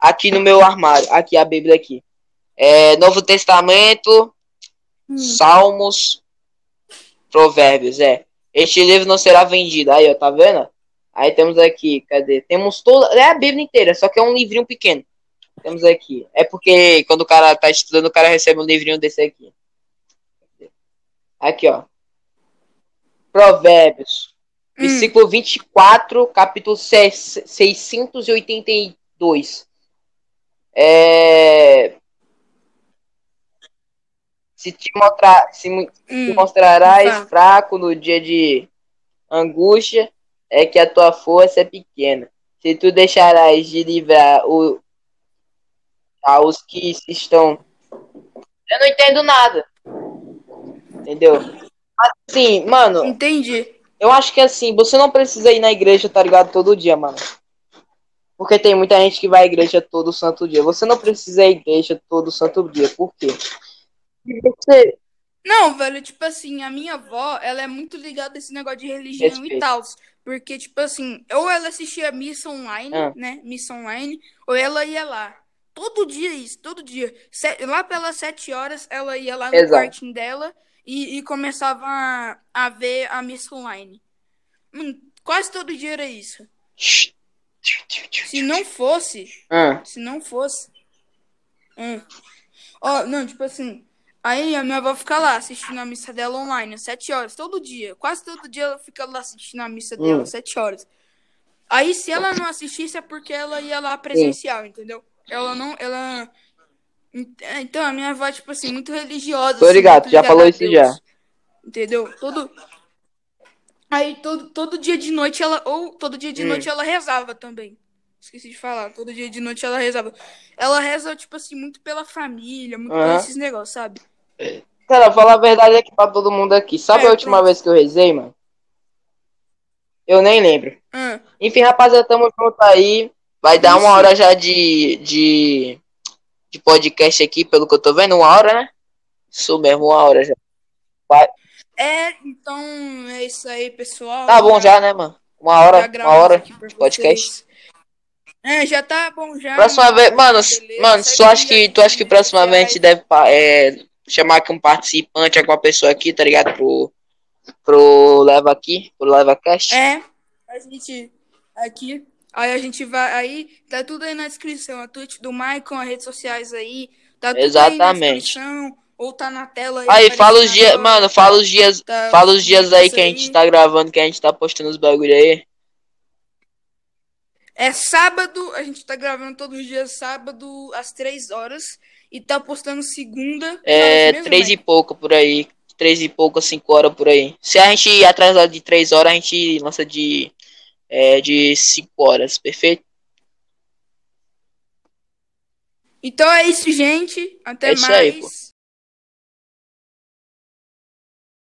Speaker 1: aqui no meu armário. Aqui a Bíblia aqui. É Novo Testamento,
Speaker 2: Hum.
Speaker 1: Salmos, Provérbios, é. Este livro não será vendido. Aí, ó, tá vendo? Aí temos aqui, cadê? Temos toda. É a Bíblia inteira, só que é um livrinho pequeno. Temos aqui. É porque quando o cara tá estudando, o cara recebe um livrinho desse aqui. Aqui, ó. Provérbios.
Speaker 2: Hum.
Speaker 1: Versículo 24, capítulo 6- 682. É... Se te mostrar, se mu- te
Speaker 2: Hum.
Speaker 1: mostrarás
Speaker 2: tá.
Speaker 1: fraco no dia de angústia, é que a tua força é pequena. Se tu deixarás de livrar o, aos que estão. Eu não entendo nada. Entendeu? Assim, mano,
Speaker 2: Entendi.
Speaker 1: eu acho que assim, você não precisa ir na igreja, tá ligado? Todo dia, mano. Porque tem muita gente que vai à igreja todo santo dia. Você não precisa ir à igreja todo santo dia. Por quê? Você.
Speaker 2: Não, velho, tipo assim, a minha avó, ela é muito ligada a esse negócio de religião
Speaker 1: Respeito.
Speaker 2: e tal. Porque, tipo assim, ou ela assistia missa online,
Speaker 1: Ah.
Speaker 2: né? Missa online, ou ela ia lá. Todo dia isso, todo dia. Se- lá pelas sete horas, ela ia lá no
Speaker 1: Exato.
Speaker 2: quartinho dela e, e começava a, a ver a missa online. Hum, quase todo dia era isso. Se não fosse,
Speaker 1: Ah,
Speaker 2: se não fosse. Hum. Ó, não, tipo assim. Aí a minha avó fica lá assistindo a missa dela online, às 7 horas, todo dia. Quase todo dia ela fica lá assistindo a missa dela,
Speaker 1: Hum.
Speaker 2: às 7 horas. Aí se ela não assistisse é porque ela ia lá presencial, entendeu? Ela não. Ela. Ent- Então, a minha avó é, tipo assim, muito religiosa.
Speaker 1: Tô
Speaker 2: assim,
Speaker 1: ligado,
Speaker 2: muito
Speaker 1: já falou isso
Speaker 2: Deus,
Speaker 1: já.
Speaker 2: Entendeu? Todo. Aí todo, todo dia de noite ela. Ou todo dia de
Speaker 1: Hum.
Speaker 2: noite ela rezava também. Esqueci de falar. Todo dia de noite ela rezava. Ela reza, tipo assim, muito pela família, muito por
Speaker 1: Aham.
Speaker 2: esses negócios, sabe?
Speaker 1: Cara, falar a verdade aqui pra todo mundo aqui. Sabe
Speaker 2: É,
Speaker 1: a última
Speaker 2: pronto.
Speaker 1: vez que eu rezei, mano? Eu nem lembro.
Speaker 2: Ah,
Speaker 1: Enfim, rapaziada, tamo junto aí. Vai dar uma
Speaker 2: Isso.
Speaker 1: hora já de, de, de podcast aqui, pelo que eu tô vendo. Uma hora, né? Isso mesmo, uma hora já.
Speaker 2: É, então é isso aí, pessoal.
Speaker 1: Tá bom já, né, mano? Uma hora, uma hora de podcast.
Speaker 2: É, já tá bom já.
Speaker 1: Próxima
Speaker 2: mano.
Speaker 1: vez, mano,
Speaker 2: Beleza,
Speaker 1: mano, acho
Speaker 2: aí
Speaker 1: que tu acha que
Speaker 2: sociais.
Speaker 1: deve é, chamar aqui um participante, alguma pessoa aqui, tá ligado? Pro, pro Leva aqui, pro Leva Cast.
Speaker 2: É, a gente aqui, aí a gente vai, aí tá tudo aí na descrição, a Twitch do Maicon, as redes sociais aí, tá tudo aí na
Speaker 1: Exatamente.
Speaker 2: descrição, ou tá na tela aí.
Speaker 1: Aí, fala os dias, mano, fala os dias,
Speaker 2: tá
Speaker 1: fala os dias aí que a gente tá gravando, que a gente tá postando os bagulho aí.
Speaker 2: É sábado, a gente tá gravando todos os dias sábado às três horas e tá postando segunda.
Speaker 1: É,
Speaker 2: mesmo,
Speaker 1: três e
Speaker 2: Maicon?
Speaker 1: pouco por aí. três e pouco, cinco horas por aí. Se a gente ir atrasado de três horas, a gente lança de, é, de cinco horas, perfeito?
Speaker 2: Então é isso, gente. Até
Speaker 1: É isso aí,
Speaker 2: mais.